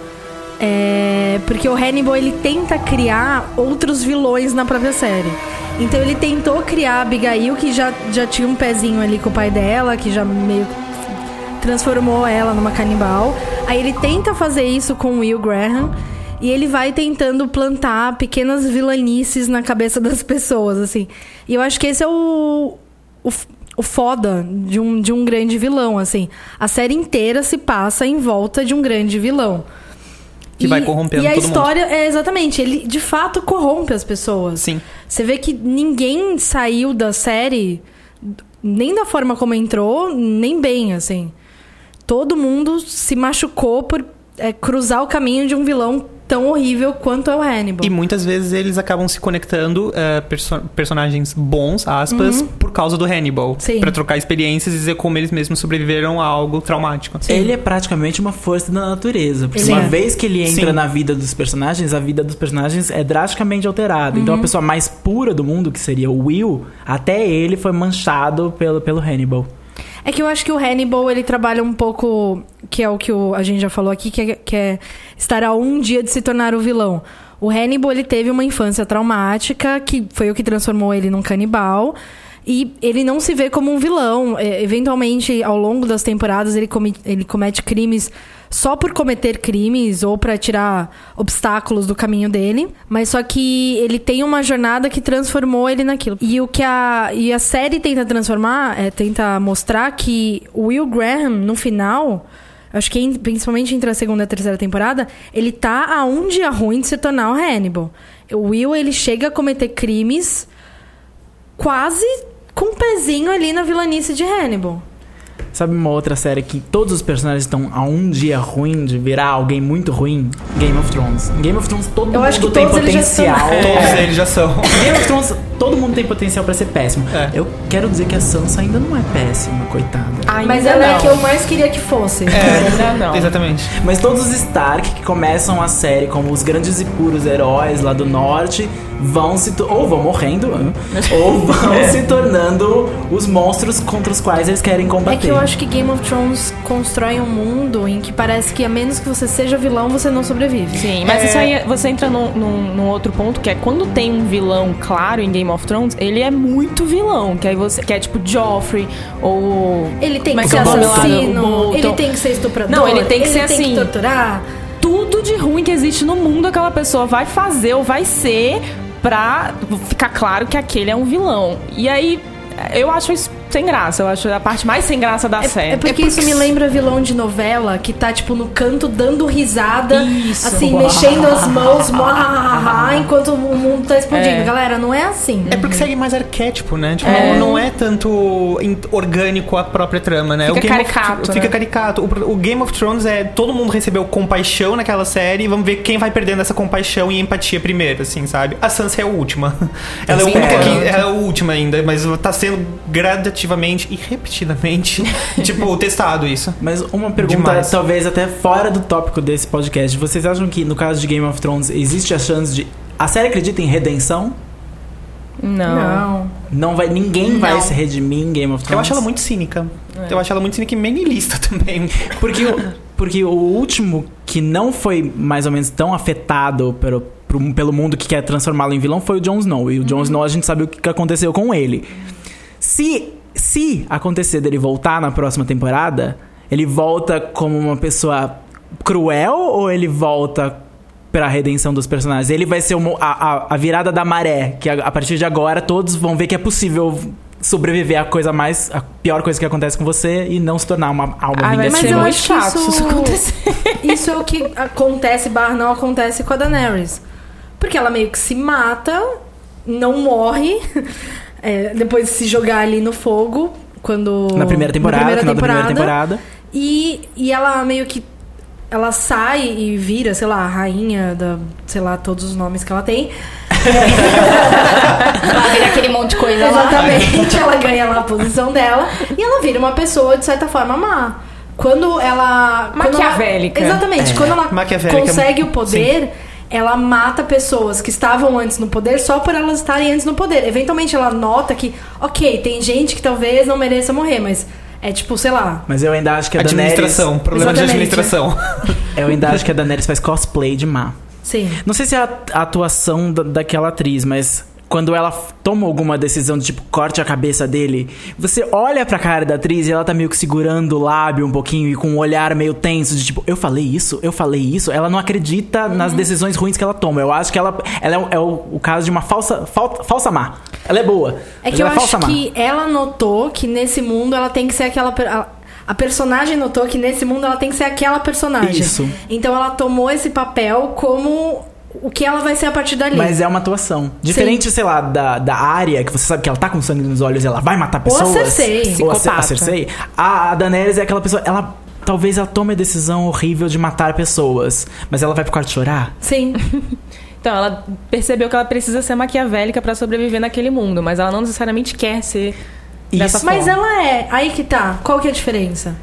É, porque o Hannibal ele tenta criar outros vilões na própria série. Então ele tentou criar a Abigail, que já, já tinha um pezinho ali com o pai dela, que já meio transformou ela numa canibal. Aí ele tenta fazer isso com o Will Graham. E ele vai tentando plantar pequenas vilanices na cabeça das pessoas, assim. E eu acho que esse é o, o, o foda de um, de um grande vilão, assim. A série inteira se passa em volta de um grande vilão. Que vai corrompendo E a todo mundo. história é exatamente, ele de fato corrompe as pessoas. Sim. Você vê que ninguém saiu da série nem da forma como entrou, nem bem, assim. Todo mundo se machucou por é, cruzar o caminho de um vilão tão horrível quanto é o Hannibal. E muitas vezes eles acabam se conectando, eh, perso- personagens bons, aspas, por causa do Hannibal. Uhum. Sim. Pra trocar experiências e dizer como eles mesmos sobreviveram a algo traumático. Ele é praticamente uma força da natureza. Porque Ele uma é. vez que ele entra Sim. na vida dos personagens, a vida dos personagens é drasticamente alterada. Uhum. Então a pessoa mais pura do mundo, que seria o Will, até ele foi manchado pelo, pelo Hannibal. É que eu acho que o Hannibal, ele trabalha um pouco, que é o que o- a gente já falou aqui, que é, que é estar a um dia de se tornar o vilão. O Hannibal, ele teve uma infância traumática, que foi o que transformou ele num canibal. E ele não se vê como um vilão. É, eventualmente, ao longo das temporadas, ele, come- ele comete crimes só por cometer crimes ou pra tirar obstáculos do caminho dele. Mas só que ele tem uma jornada que transformou ele naquilo. E o que a, e a série tenta transformar, é, tenta mostrar que o Will Graham, no final, acho que principalmente entre a segunda e a terceira temporada, ele tá a um dia ruim de se tornar o Hannibal. O Will, ele chega a cometer crimes quase com um pezinho ali na vilanice de Hannibal. Sabe uma outra série que todos os personagens estão a um dia ruim de virar alguém muito ruim? Game of Thrones. Em Game of Thrones todo Eu mundo acho que tem todos eles já potencial. estão- Todos É. eles já são. Game of Thrones, todo mundo tem potencial pra ser péssimo. É. Eu quero dizer que a Sansa ainda não é péssima, coitada. Ainda Mas ela é não. a que eu mais queria que fosse. Ainda não. Exatamente. Mas todos os Stark que começam a série como os grandes e puros heróis lá do norte vão se ou vão morrendo hein? ou vão se tornando os monstros contra os quais eles querem combater. É que eu acho que Game of Thrones constrói um mundo em que parece que a menos que você seja vilão, você não sobrevive. Sim, mas isso aí você entra num, num- num outro ponto que é quando tem um vilão claro em Game of Thrones, ele é muito vilão. Que aí você. Que é tipo Joffrey ou. Ele tem Como é que ser é do assassino, ele tem que ser estuprador, Não, ele tem que ser tem assim. que torturar. tudo de ruim que existe no mundo aquela pessoa vai fazer ou vai ser pra ficar claro que aquele é um vilão. E aí, eu acho isso sem graça. Eu acho a parte mais sem graça da série. É porque isso me lembra vilão de novela que tá, tipo, no canto dando risada, Isso. assim, Uau. mexendo as mãos, muahaha, enquanto o mundo tá explodindo. É. Galera, não é assim. É porque segue mais arquétipo, né? Tipo, É. não, não é tanto orgânico a própria trama, né? Fica o Game of- caricato, fica né? caricato. O, o Game of Thrones é todo mundo recebeu compaixão naquela série e vamos ver quem vai perdendo essa compaixão e empatia primeiro, assim, sabe? A Sansa é a última. Ela é a Sim, única é. que ela é a última ainda, mas tá sendo gradativamente e repetidamente, tipo, testado isso. Mas uma pergunta, Demais. talvez até fora do tópico desse podcast. Vocês acham que, no caso de Game of Thrones, existe a chance de. A série acredita em redenção? Não. Não. Não vai, ninguém vai Não. se redimir em Game of Thrones. Eu acho ela muito cínica. Eu acho ela muito cínica e menilista também. Porque, o- porque o último que não foi mais ou menos tão afetado pelo, pro- pelo mundo que quer transformá-lo em vilão foi o Jon Snow. E o Jon Snow a gente sabe o que aconteceu com ele. Se, se acontecer dele voltar na próxima temporada, ele volta como uma pessoa cruel ou ele volta pra redenção dos personagens? Ele vai ser uma- a, a, a virada da maré, que a, a partir de agora todos vão ver que é possível sobreviver à coisa mais a pior coisa que acontece com você e não se tornar uma alma Ah, vingativa. ser eu acho que chato isso- isso acontecer. Isso é o que acontece, barra não acontece com a Daenerys. Porque ela meio que se mata, não morre, é, depois de se jogar ali no fogo, quando... Na primeira temporada, na primeira final da primeira temporada. temporada. E, e ela meio que. Ela sai e vira, sei lá, a rainha da. sei lá, todos os nomes que ela tem. Ela vira aquele monte de coisa lá. Exatamente, ela ganha lá a posição dela. E ela vira uma pessoa, de certa forma, má. Quando ela. quando ela- Maquiavélica. exatamente, É. quando ela Maquiavélica, consegue o poder. Ela mata pessoas que estavam antes no poder só por elas estarem antes no poder. Eventualmente ela nota que, ok, tem gente que talvez não mereça morrer, mas é tipo, sei lá, Mas eu ainda acho que a Daenerys... Administração, problema de administração. Eu ainda acho que a Daenerys faz cosplay de má. sim. Não sei se é a, a atuação da- daquela atriz, mas quando ela toma alguma decisão de tipo corte a cabeça dele, você olha pra cara da atriz e ela tá meio que segurando o lábio um pouquinho e com um olhar meio tenso de tipo, eu falei isso, eu falei isso. Ela não acredita nas decisões ruins que ela toma. Eu acho que ela, ela é, o, é o- o caso de uma falsa, fal- falsa má. Ela é boa. É que eu ela é acho má. que ela notou que nesse mundo ela tem que ser aquela. A personagem notou que nesse mundo ela tem que ser aquela personagem. Isso. Então ela tomou esse papel como o que ela vai ser a partir dali. Mas é uma atuação. Diferente, sei lá, da, da área, que você sabe que ela tá com sangue nos olhos e ela vai matar Ou a pessoas. Cersei. Ou a. Cersei. A, a Daenerys é aquela pessoa. Ela. Talvez ela tome a decisão horrível de matar pessoas. Mas ela vai pro quarto chorar? Sim. Então, ela percebeu que ela precisa ser maquiavélica pra sobreviver naquele mundo, mas ela não necessariamente quer ser dessa Isso. forma. Mas ela é. Aí que tá. Qual que é a diferença?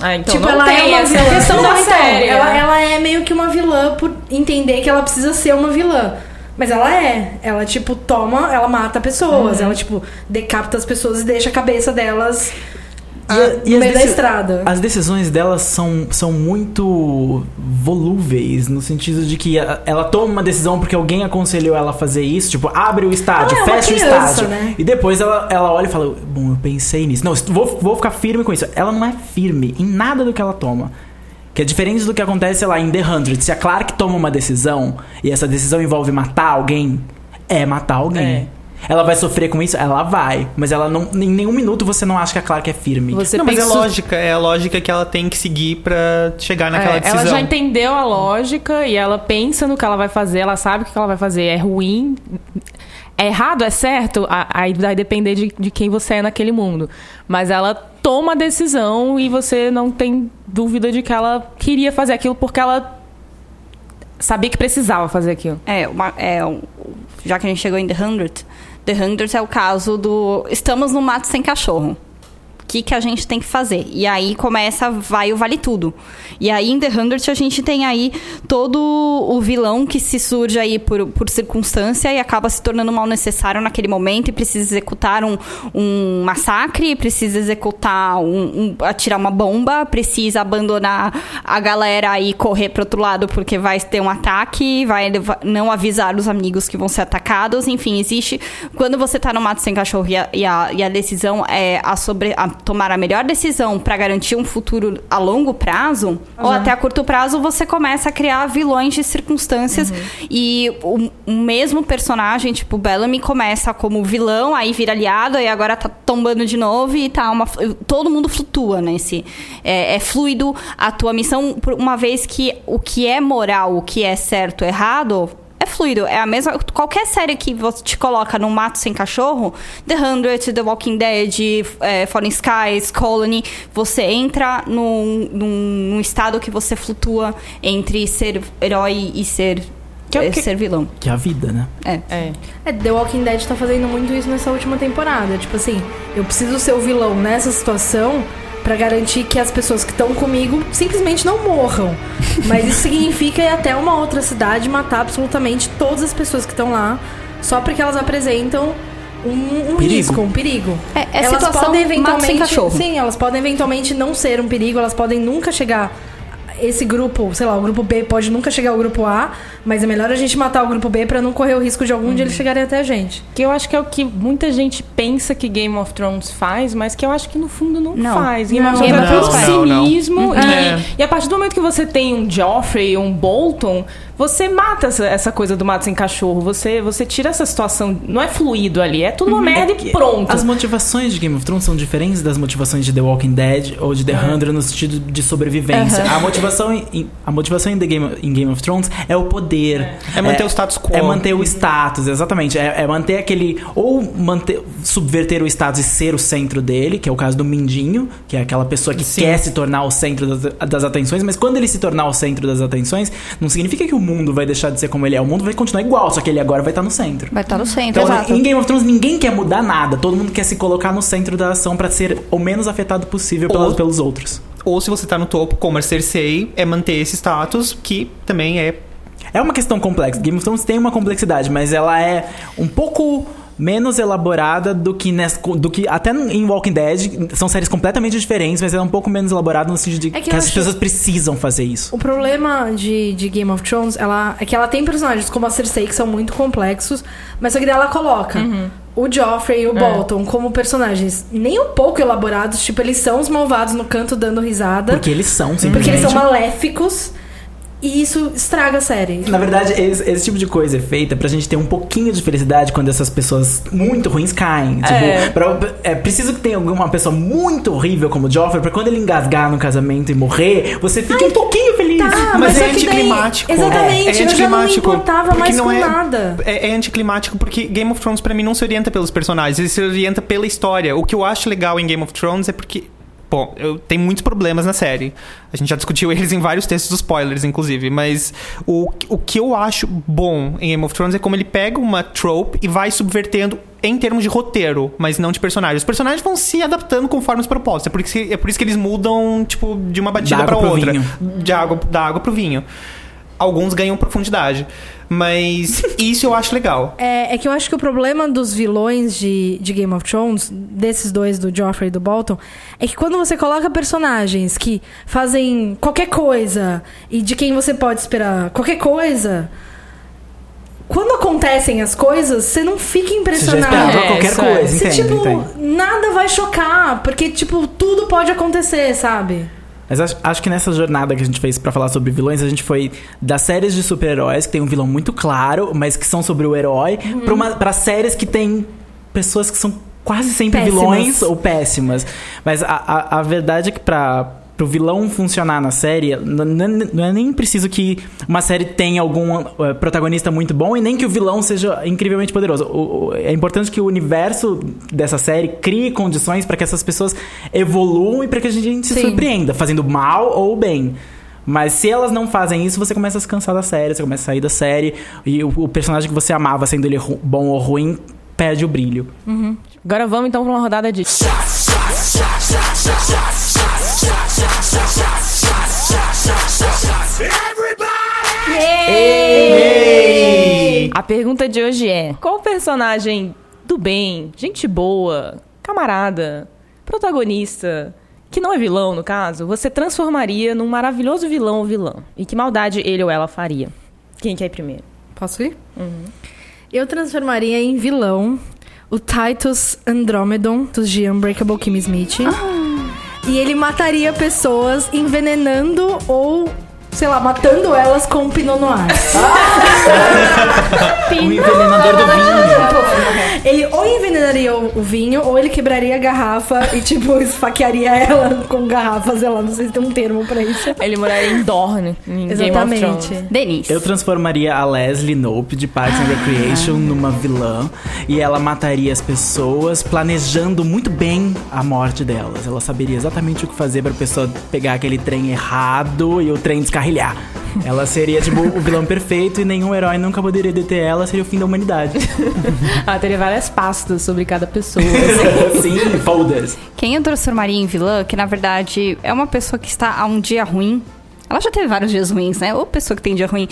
Ah, então tipo, ela tem é uma vilã. questão da então, série. Ela, né? ela é meio que uma vilã por entender que ela precisa ser uma vilã. Mas ela é. Ela, tipo, toma, ela mata pessoas. Uhum. Ela, tipo, decapita as pessoas e deixa a cabeça delas a- no e as meio da estrada. As decisões delas são, são muito volúveis, no sentido de que a- ela toma uma decisão porque alguém aconselhou ela a fazer isso, tipo, abre o estádio, Ela é fecha o criança, estádio. né? E depois ela, ela olha e fala: Bom, eu pensei nisso. Não, vou, vou ficar firme com isso. Ela não é firme em nada do que ela toma. Que é diferente do que acontece, lá, em The Hundred. Se a Clark toma uma decisão e essa decisão envolve matar alguém, é matar alguém. É. Ela vai sofrer com isso? Ela vai. Mas ela não. Em nenhum minuto você não acha que a Clark é firme. Você não, mas é lógica, é a lógica que ela tem que seguir pra chegar naquela É, decisão. ela já entendeu a lógica e ela pensa no que ela vai fazer, ela sabe que o que ela vai fazer é ruim. É errado, é certo? A- Aí vai depender de, de quem você é naquele mundo. Mas ela toma a decisão e você não tem dúvida de que ela queria fazer aquilo porque ela sabia que precisava fazer aquilo. É, uma, é um- já que a gente chegou em The Hundred, The Hundred é o caso do estamos no mato sem cachorro. Que, que a gente tem que fazer? E aí começa, vai o vale tudo. E aí em The Hundred a gente tem aí todo o vilão que se surge aí por, por circunstância e acaba se tornando mal necessário naquele momento e precisa executar um, um massacre, precisa executar um, um- atirar uma bomba, precisa abandonar a galera e correr pro outro lado porque vai ter um ataque, vai não avisar os amigos que vão ser atacados, enfim, existe quando você tá no mato sem cachorro e a, e a, e a decisão é a sobre a tomar a melhor decisão para garantir um futuro a longo prazo ou até a curto prazo, você começa a criar vilões de circunstâncias e o, o mesmo personagem, tipo Bellamy começa como vilão, aí vira aliado e agora tá tombando de novo e tá uma todo mundo flutua nesse é, é fluido a tua missão por uma vez que o que é moral, o que é certo, errado fluido, é a mesma. Qualquer série que você te coloca no mato sem cachorro, The Hundred, The Walking Dead, é, Fallen Skies, Colony, você entra num, num, num estado que você flutua entre ser herói e ser, Que é o eh, que- ser vilão. Que é a vida, né? É. É. É, The Walking Dead tá fazendo muito isso nessa última temporada. Tipo assim, eu preciso ser o vilão nessa situação pra garantir que as pessoas que estão comigo simplesmente não morram. Mas isso significa ir até uma outra cidade e matar absolutamente todas as pessoas que estão lá, só porque elas apresentam um, um risco, um perigo. É- é elas situação podem eventualmente, sim, elas podem eventualmente não ser um perigo, elas podem nunca chegar esse grupo, sei lá, o grupo B pode nunca chegar ao grupo A, mas é melhor a gente matar o grupo B pra não correr o risco de algum dia eles chegarem até a gente. Que eu acho que é o que muita gente pensa que Game of Thrones faz, mas que eu acho que no fundo não, Não. faz. Game Não. of Thrones é puro não, não. cinismo. E, É. e a partir do momento que você tem um Joffrey, um Bolton, você mata essa, essa coisa do mato sem cachorro. Você, você tira essa situação. Não é fluido ali, é tudo uma merda É que e pronto. As motivações de Game of Thrones são diferentes das motivações de The Walking Dead ou de The Hundred no sentido de sobrevivência. A motivação, em, a motivação em, The Game, em Game of Thrones é o poder. É manter o status quo. É manter o status, exatamente. É, é manter aquele. Ou manter, subverter o status e ser o centro dele, que é o caso do Mindinho, que é aquela pessoa que Sim. quer se tornar o centro das, das atenções, mas quando ele se tornar o centro das atenções, não significa que o mundo vai deixar de ser como ele é. O mundo vai continuar igual, só que ele agora vai estar no centro. Vai estar no centro, Então, exato. em Game of Thrones, ninguém quer mudar nada. Todo mundo quer se colocar no centro da ação pra ser o menos afetado possível Ou- pelos outros. Ou se você tá no topo, como a Cersei, é manter esse status, que também é É uma questão complexa. Game of Thrones tem uma complexidade, mas ela é um pouco menos elaborada do que, nessa, do que até em Walking Dead. São séries completamente diferentes, mas ela é um pouco menos elaborada no sentido de É que que, as acho- pessoas precisam fazer isso. O problema de, de Game of Thrones ela, é que ela tem personagens como a Cersei que são muito complexos, mas só que daí ela coloca o Joffrey e o Bolton como personagens nem um pouco elaborados, tipo, eles são os malvados no canto dando risada. Porque eles são, Porque simplesmente. eles são maléficos. E isso estraga a série. Na verdade, esse, esse tipo de coisa é feita pra gente ter um pouquinho de felicidade quando essas pessoas muito ruins caem. Tipo, É. pra- é preciso que tenha alguma pessoa muito horrível como o Joffrey, pra quando ele engasgar no casamento e morrer, você fique um pouquinho feliz. Tá, Mas só é que daí- anticlimático. Exatamente, É eu já não me anticlimático, importava porque mais não com é- nada. É, é anticlimático porque Game of Thrones pra mim não se orienta pelos personagens, ele se orienta pela história. O que eu acho legal em Game of Thrones é porque Bom, eu tenho muitos problemas na série. A gente já discutiu eles em vários textos spoilers, inclusive. Mas o, o que eu acho bom em Game of Thrones é como ele pega uma trope e vai subvertendo em termos de roteiro, mas não de personagens. Os personagens vão se adaptando conforme os propósitos. É por isso que, é por isso que eles mudam, tipo, de uma batida pro outra. vinho. De água, da água pro vinho. Alguns ganham profundidade. Mas isso eu acho legal. É, é que eu acho que o problema dos vilões de, de Game of Thrones, desses dois, do Joffrey e do Bolton, é que quando você coloca personagens que fazem qualquer coisa e de quem você pode esperar qualquer coisa, quando acontecem as coisas, você não fica Você já impressionado. É, qualquer coisa, Você, entende? tipo, entende? nada vai chocar, porque, tipo, tudo pode acontecer, sabe? Mas acho, acho que nessa jornada que a gente fez pra falar sobre vilões, a gente foi das séries de super-heróis, que tem um vilão muito claro, mas que são sobre o herói, pra, uma, pra séries que tem pessoas que são quase sempre Péssimas. vilões ou péssimas. Mas a, a, a verdade é que pra. Pro vilão funcionar na série, não é nem preciso que uma série tenha algum eh, protagonista muito bom e nem que o vilão seja incrivelmente poderoso. O- o- é importante que o universo dessa série crie condições para que essas pessoas evoluam e para que a gente se Sim. surpreenda, fazendo mal ou bem. Mas se elas não fazem isso, você começa a se cansar da série, você começa a sair da série e o, o personagem que você amava, sendo ele bom ou ruim, perde o brilho. Agora vamos então pra uma rodada de. A pergunta de hoje é: qual personagem do bem, gente boa, camarada, protagonista, que não é vilão no caso, você transformaria num maravilhoso vilão ou vilã? E que maldade ele ou ela faria? Quem quer ir primeiro? Posso ir? Eu transformaria em vilão o Titus Andromedon dos de Unbreakable Kimmy Smith. E ele mataria pessoas envenenando ou, sei lá, matando elas com um Pinot Noir. O envenenador do vinho. Ele ou envenenaria o, vinho, ou ele quebraria a garrafa e, tipo, esfaquearia ela com garrafas, sei lá, não sei se tem um termo pra isso. Ele moraria em Dorne, em Game of Exatamente. Thrones. Denise. Eu transformaria a Leslie Knope de Parks and Recreation numa vilã e ela mataria as pessoas planejando muito bem a morte delas. Ela saberia exatamente o que fazer pra pessoa pegar aquele trem errado e o trem descarrilhar. Ela seria tipo o vilão perfeito e nenhum herói nunca poderia deter ela, seria o fim da humanidade. Ah, teria várias pastas sobre cada pessoa. Sim, folders. Quem eu transformaria em vilã, que na verdade é uma pessoa que está a um dia ruim. Ela já teve vários dias ruins, né? Ou pessoa que tem dia ruim.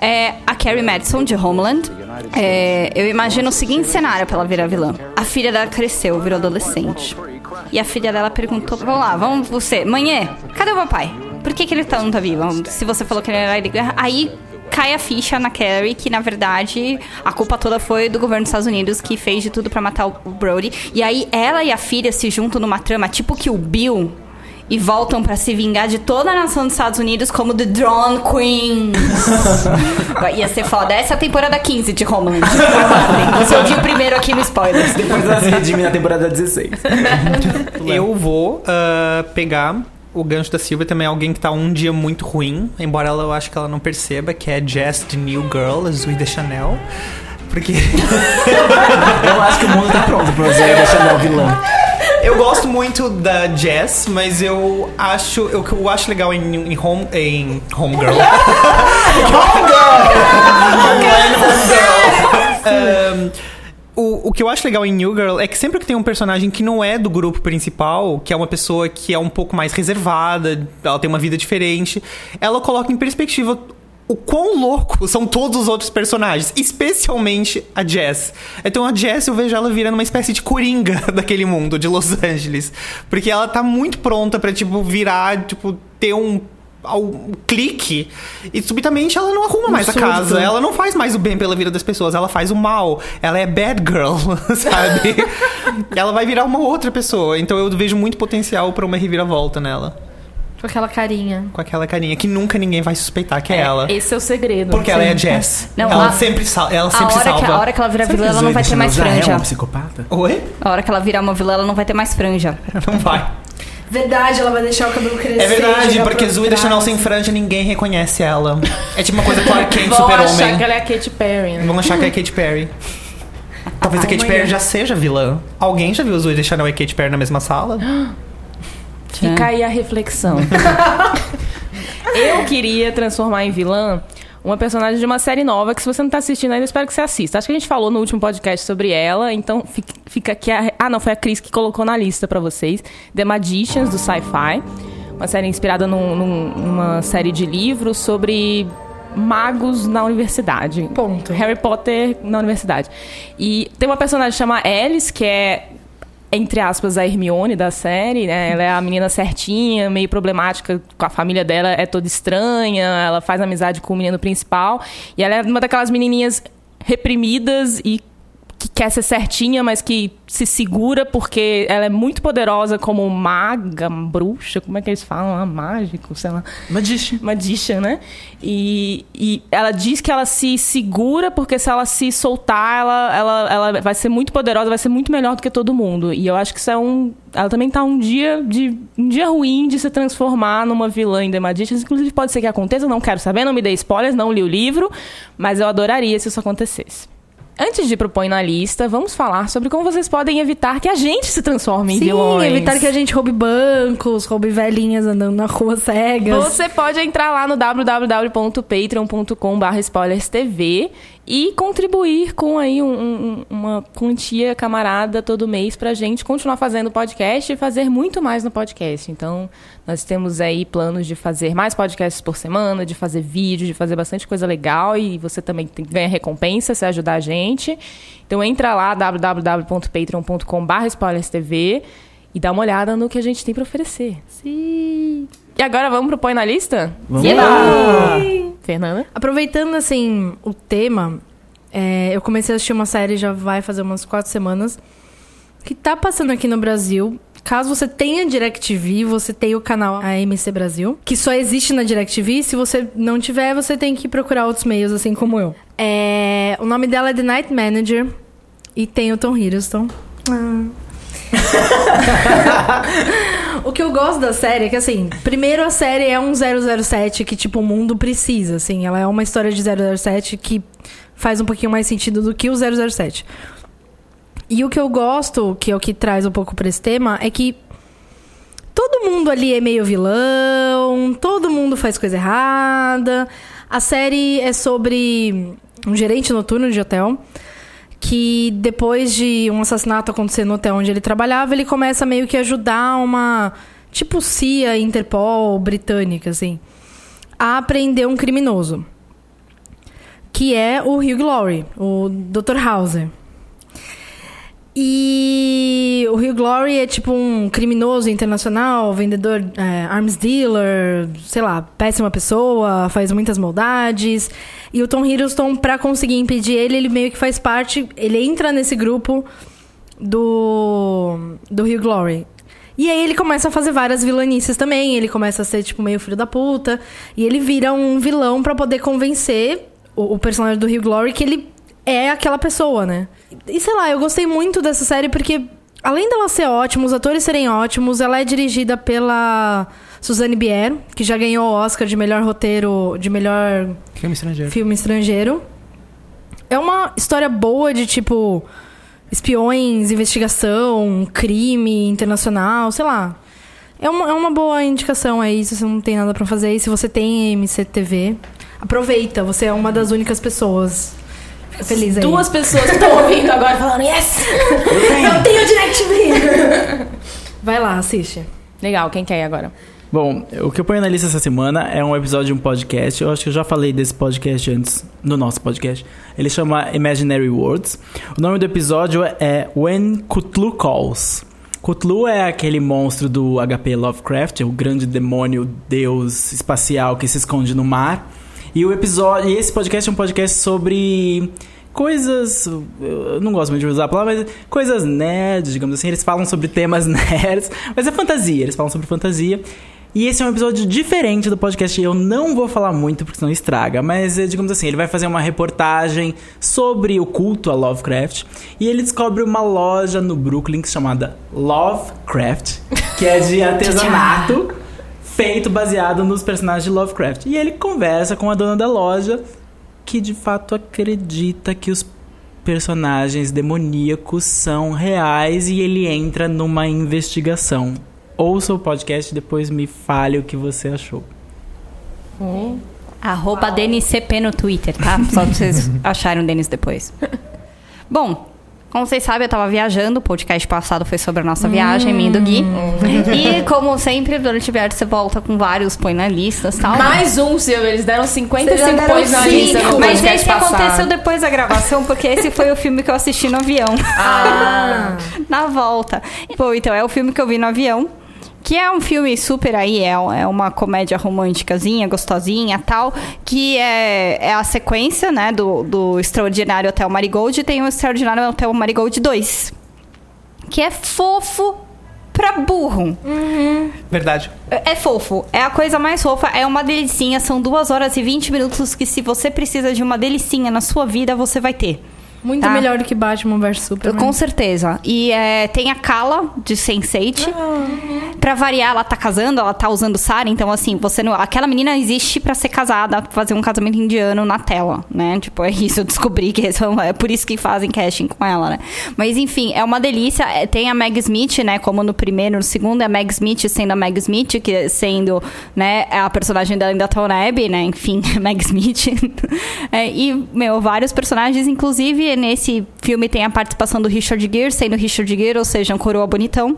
É a Carrie Madison, de Homeland. É, eu imagino o seguinte cenário pra ela virar vilã. A filha dela cresceu, virou adolescente. E a filha dela perguntou: Vamos lá, vamos você. Manhã, cadê o papai? Por que, que ele tá, não tá vivo? Se você falou que ele era de guerra. Aí cai a ficha na Carrie que, na verdade, a culpa toda foi do governo dos Estados Unidos que fez de tudo pra matar o Brody. E aí ela e a filha se juntam numa trama tipo que o Bill e voltam pra se vingar de toda a nação dos Estados Unidos como The Drone Queens. Vai- Ia ser foda. Essa é a temporada 15 de Homeland. Você ouviu primeiro aqui no Spoilers. Depois ela se redime na temporada 16. Eu vou ah, pegar o gancho da Silvia também, alguém que tá um dia muito ruim, embora ela, eu acho que ela não perceba, que é Jess de New Girl, a Zoe de Chanel. Porque Eu acho que o mundo tá pronto pra você deixar o vilã. eu gosto muito da Jess, mas eu acho. Eu, eu acho legal em, em Home. em Homegirl. Um, o, que eu acho legal em New Girl é que sempre que tem um personagem que não é do grupo principal, que é uma pessoa que é um pouco mais reservada, ela tem uma vida diferente, ela coloca em perspectiva o quão louco são todos os outros personagens, especialmente a Jess. Então a Jess eu vejo ela virando uma espécie de coringa daquele mundo de Los Angeles, porque ela tá muito pronta pra tipo virar, tipo ter um um clique e subitamente ela não arruma mais a casa, ela não faz mais o bem pela vida das pessoas, ela faz o mal. Ela é bad girl, sabe? ela vai virar uma outra pessoa. Então eu vejo muito potencial pra uma reviravolta nela. Com aquela carinha. Com aquela carinha que nunca ninguém vai suspeitar que é, ela. Esse é o segredo. Porque ela é a Jess. Não, ela a- sempre, sal ela A sempre salva. que, a hora que ela vira Será vilã, ela não vai ter mais Deschanel já é franja. uma psicopata? Oi? A hora que ela virar uma vilã, ela não vai ter mais franja. Não vai. Verdade, ela vai deixar o cabelo crescer. É verdade, porque Zoe trás. Deschanel sem franja, ninguém reconhece ela. É tipo uma coisa Clark Kent, Vão achar super-homem. que ela é a Katy Perry, né? Vão achar que é a Katy Perry. Talvez a Katy Perry já seja vilã. Alguém já viu Zoe Deschanel e a Katy Perry na mesma sala? Fica aí a reflexão. eu queria transformar em vilã uma personagem de uma série nova que se você não tá assistindo ainda, espero que você assista. Acho que a gente falou no último podcast sobre ela, então fica, aqui a... Ah, não, foi a Cris que colocou na lista pra vocês. The Magicians, do Sci-Fi. Uma série inspirada num- num- numa série de livros sobre magos na universidade. Ponto. Harry Potter na universidade. E tem uma personagem chamada Alice, que é, entre aspas, a Hermione da série, né? Ela é a menina certinha, meio problemática com a família dela, é toda estranha, ela faz amizade com o menino principal. E ela é uma daquelas menininhas reprimidas e que quer ser certinha, mas que se segura porque ela é muito poderosa como maga, bruxa, como é que eles falam? Ah, mágico, sei lá. Magician. Magician, né? E, e ela diz que ela se segura porque se ela se soltar, ela, ela, ela vai ser muito poderosa, vai ser muito melhor do que todo mundo. E eu acho que isso é um. Ela também tá um dia de um dia ruim de se transformar numa vilã em The Magicians. Inclusive, pode ser que aconteça, não quero saber, não me dê spoilers, não li o livro, mas eu adoraria se isso acontecesse. Antes de propor na lista, vamos falar sobre como vocês podem evitar que a gente se transforme em Sim, vilões. evitar que a gente roube bancos, roube velhinhas andando na rua cegas. Você pode entrar lá no www.patreon.com.br spoilerstv e contribuir com aí um- um- uma quantia camarada todo mês pra gente continuar fazendo podcast e fazer muito mais no podcast. Então, nós temos aí planos de fazer mais podcasts por semana, de fazer vídeos, de fazer bastante coisa legal e você também tem, ganha recompensa se ajudar a gente. Então, entra lá www.patreon.com.br spoilerstv e dá uma olhada no que a gente tem pra oferecer. Sim. E agora vamos pro Põe na Lista? Vamos Eba! lá. Fernanda? Aproveitando, assim, o tema, é, eu comecei a assistir uma série já vai fazer umas quatro semanas, que tá passando aqui no Brasil. Caso você tenha DirecTV, você tem o canal AMC Brasil, que só existe na DirecTV. Se você não tiver, você tem que procurar outros meios, assim como eu. É, o nome dela é The Night Manager e tem o Tom Hiddleston. Ah. o que eu gosto da série é que, assim, primeiro a série é um 007 que, tipo, o mundo precisa, assim. Ela é uma história de 007 que faz um pouquinho mais sentido do que o 007. E o que eu gosto, que é o que traz um pouco pra esse tema, é que todo mundo ali é meio vilão, todo mundo faz coisa errada. A série é sobre um gerente noturno de hotel que depois de um assassinato acontecer no hotel onde ele trabalhava, ele começa meio que ajudar uma tipo CIA, Interpol britânica assim, a prender um criminoso. Que é o Hugh Laurie, o Dr. Hauser. E o Hugh Glory é tipo um criminoso internacional, vendedor, é, arms dealer, sei lá, péssima pessoa, faz muitas maldades. E o Tom Hiddleston, pra conseguir impedir ele, ele meio que faz parte, ele entra nesse grupo do, do Hugh Glory. E aí ele começa a fazer várias vilanices também, ele começa a ser tipo meio filho da puta, e ele vira um vilão pra poder convencer o, o personagem do Hugh Glory que ele é aquela pessoa, né? E sei lá, eu gostei muito dessa série porque, além dela ser ótima, os atores serem ótimos, ela é dirigida pela Suzanne Bier, que já ganhou o Oscar de melhor roteiro, de melhor Filme estrangeiro. filme estrangeiro. É uma história boa de tipo espiões, investigação, crime internacional, sei lá. É uma, é uma boa indicação aí se você não tem nada pra fazer. E se você tem MCTV, aproveita. Você é uma das únicas pessoas. Feliz aí. Duas pessoas que estão ouvindo agora falando, yes! Eu tenho DirecTV! Vai lá, assiste. Legal, quem quer ir agora? Bom, o que eu ponho na lista essa semana é um episódio de um podcast. Eu acho que eu já falei desse podcast antes, no nosso podcast. Ele chama Imaginary Worlds. O nome do episódio é When Cthulhu Calls. Cthulhu é aquele monstro do HP Lovecraft, é o grande demônio deus espacial que se esconde no mar. E o episódio, e esse podcast é um podcast sobre coisas, eu não gosto muito de usar a palavra, mas coisas nerds, digamos assim. Eles falam sobre temas nerds, mas é fantasia, eles falam sobre fantasia. E esse é um episódio diferente do podcast. Eu não vou falar muito porque senão estraga, mas eh, digamos assim, ele vai fazer uma reportagem sobre o culto a Lovecraft e ele descobre uma loja no Brooklyn chamada Lovecraft, que é de artesanato feito baseado nos personagens de Lovecraft. E ele conversa com a dona da loja que de fato acredita que os personagens demoníacos são reais e ele entra numa investigação. Ouça o podcast e depois me fale o que você achou. Arroba DNCP no Twitter, tá? Só pra vocês acharem o Denis depois. Bom, como vocês sabem, eu tava viajando. O podcast passado foi sobre a nossa viagem, minha e do Gui. E, como sempre, durante o viagem você volta com vários põe na lista e tal. Mais um, Silvio. Eles deram 55 Vocês já deram pões na cinco. lista no Mas podcast esse passado. aconteceu depois da gravação, porque esse foi o filme que eu assisti no avião. Ah. na volta. Bom, então é o filme que eu vi no avião. Que é um filme super aí, é, é uma comédia românticazinha, gostosinha tal. Que é, é a sequência, né, do, do Extraordinário Hotel Marigold. E tem o Extraordinário Hotel Marigold 2. Que é fofo pra burro. Verdade. É é fofo. É a coisa mais fofa. É uma delicinha. São duas horas e 20 minutos que se você precisa de uma delicinha na sua vida, você vai ter. Muito Tá. melhor do que Batman vs Superman. Com certeza. E é, tem a Kala de Sense8. Pra variar, ela tá casando, ela tá usando Sara, então assim, você não. Aquela menina existe pra ser casada, pra fazer um casamento indiano na tela, né? Tipo, é isso, eu descobri que é por isso que fazem casting com ela, né? Mas enfim, é uma delícia. É, Tem a Meg Smith, né? Como no primeiro, no segundo, é a Meg Smith sendo a Meg Smith, que sendo, né, a personagem da Linda Abby, né? Enfim, Meg Smith. É, e, meu, vários personagens, inclusive nesse filme tem a participação do Richard Gere, sendo Richard Gere, ou seja, um coroa bonitão.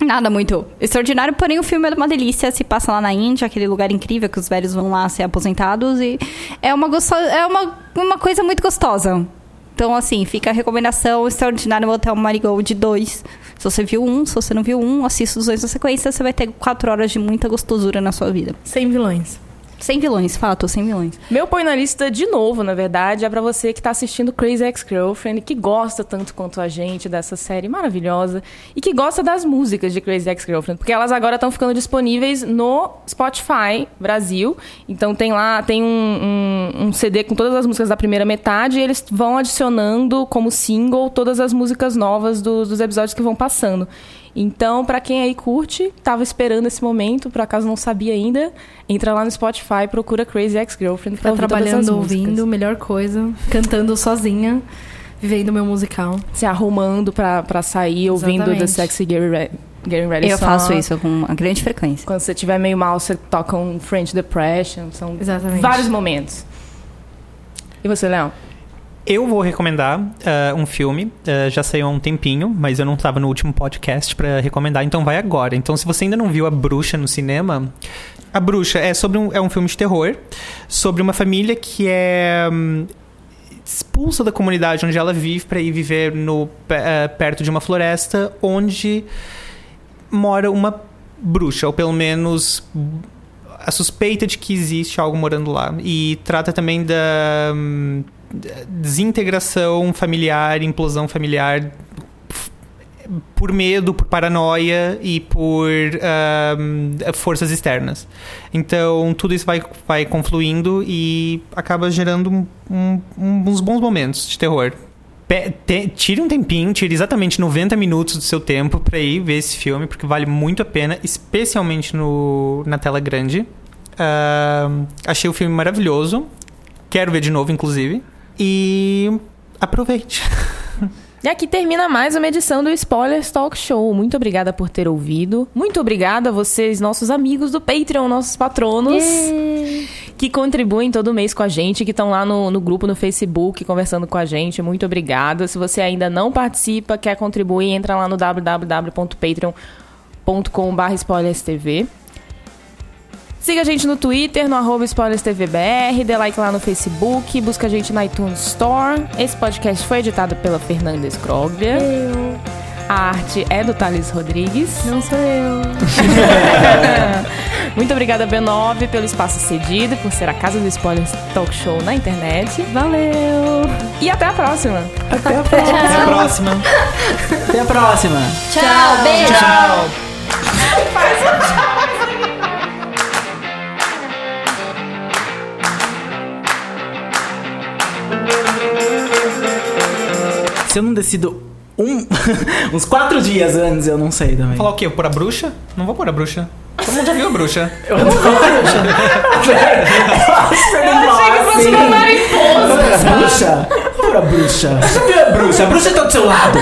Nada muito extraordinário, porém o filme é uma delícia. Se passa lá na Índia, aquele lugar incrível que os velhos vão lá ser aposentados. E é uma, é uma, uma coisa muito gostosa. Então, assim, fica a recomendação: Extraordinário Hotel Marigold 2. Se você viu um, se você não viu um, assista os dois na sequência. Você vai ter quatro horas de muita gostosura na sua vida. Sem vilões. Sem vilões, fato, sem vilões. Meu põe na lista de novo, na verdade, é pra você que tá assistindo Crazy Ex-Girlfriend, que gosta tanto quanto a gente dessa série maravilhosa e que gosta das músicas de Crazy Ex-Girlfriend, porque elas agora estão ficando disponíveis no Spotify Brasil. Então tem lá, tem um, um- um CD com todas as músicas da primeira metade e eles vão adicionando como single todas as músicas novas dos- dos episódios que vão passando. Então, pra quem aí curte, tava esperando esse momento, por acaso não sabia ainda, entra lá no Spotify, procura Crazy Ex-Girlfriend pra Tá ouvir todas as trabalhando, ouvindo, melhor coisa. Cantando sozinha, vivendo meu musical. Se arrumando pra, pra sair, ouvindo The Exatamente. Sexy Getting Ready, Getting Ready Eu Song. faço isso com uma grande frequência. Quando você tiver meio mal, você toca um French Depression. São Exatamente. vários momentos. E você, Léo? Eu vou recomendar ah, um filme, ah, já saiu há um tempinho, mas eu não estava no último podcast pra recomendar, então vai agora. Então, se você ainda não viu A Bruxa no cinema, A Bruxa é sobre um, é um filme de terror sobre uma família que é hum, expulsa da comunidade onde ela vive para ir viver no ah, perto de uma floresta onde mora uma bruxa, ou pelo menos a suspeita de que existe algo morando lá. E trata também da hum, desintegração familiar, implosão familiar por medo, por paranoia e por ahm, forças externas. Então, tudo isso vai, vai confluindo e acaba gerando um- um- uns bons momentos de terror. Pe- te- tire um tempinho, tire exatamente 90 minutos do seu tempo pra ir ver esse filme, porque vale muito a pena, especialmente no, na tela grande. Ahm, achei o filme maravilhoso. Quero ver de novo, inclusive. E aproveite. E aqui termina mais uma edição do Spoilers Talk Show. Muito obrigada por ter ouvido. Muito obrigada a vocês, nossos amigos do Patreon, nossos patronos, que contribuem todo mês com a gente, que estão lá no, no grupo no Facebook conversando com a gente. Muito obrigada. Se você ainda não participa, quer contribuir, entra lá no www.patreon.com.br spoilerstv. Siga a gente no Twitter, no arroba SpoilersTVBR, dê like lá no Facebook, busca a gente na iTunes Store. Esse podcast foi editado pela Fernanda Scroglia. A arte é do Thales Rodrigues. Não sou eu. Muito obrigada, B9, pelo espaço cedido, por ser a casa do Spoilers Talk Show na internet. Valeu! E até a próxima! Até a próxima. Até a próxima. Até a próxima. Tchau, beijo! Tchau. Se eu não decido um, uns quatro dias antes, eu não sei também. Falar o quê? Pôr a bruxa? Não vou pôr a bruxa. Todo mundo já viu a bruxa. Eu não vou bruxa. Eu achei que fosse uma mariposa. Bruxa? Por a bruxa. Você viu a bruxa? A bruxa tá do seu lado.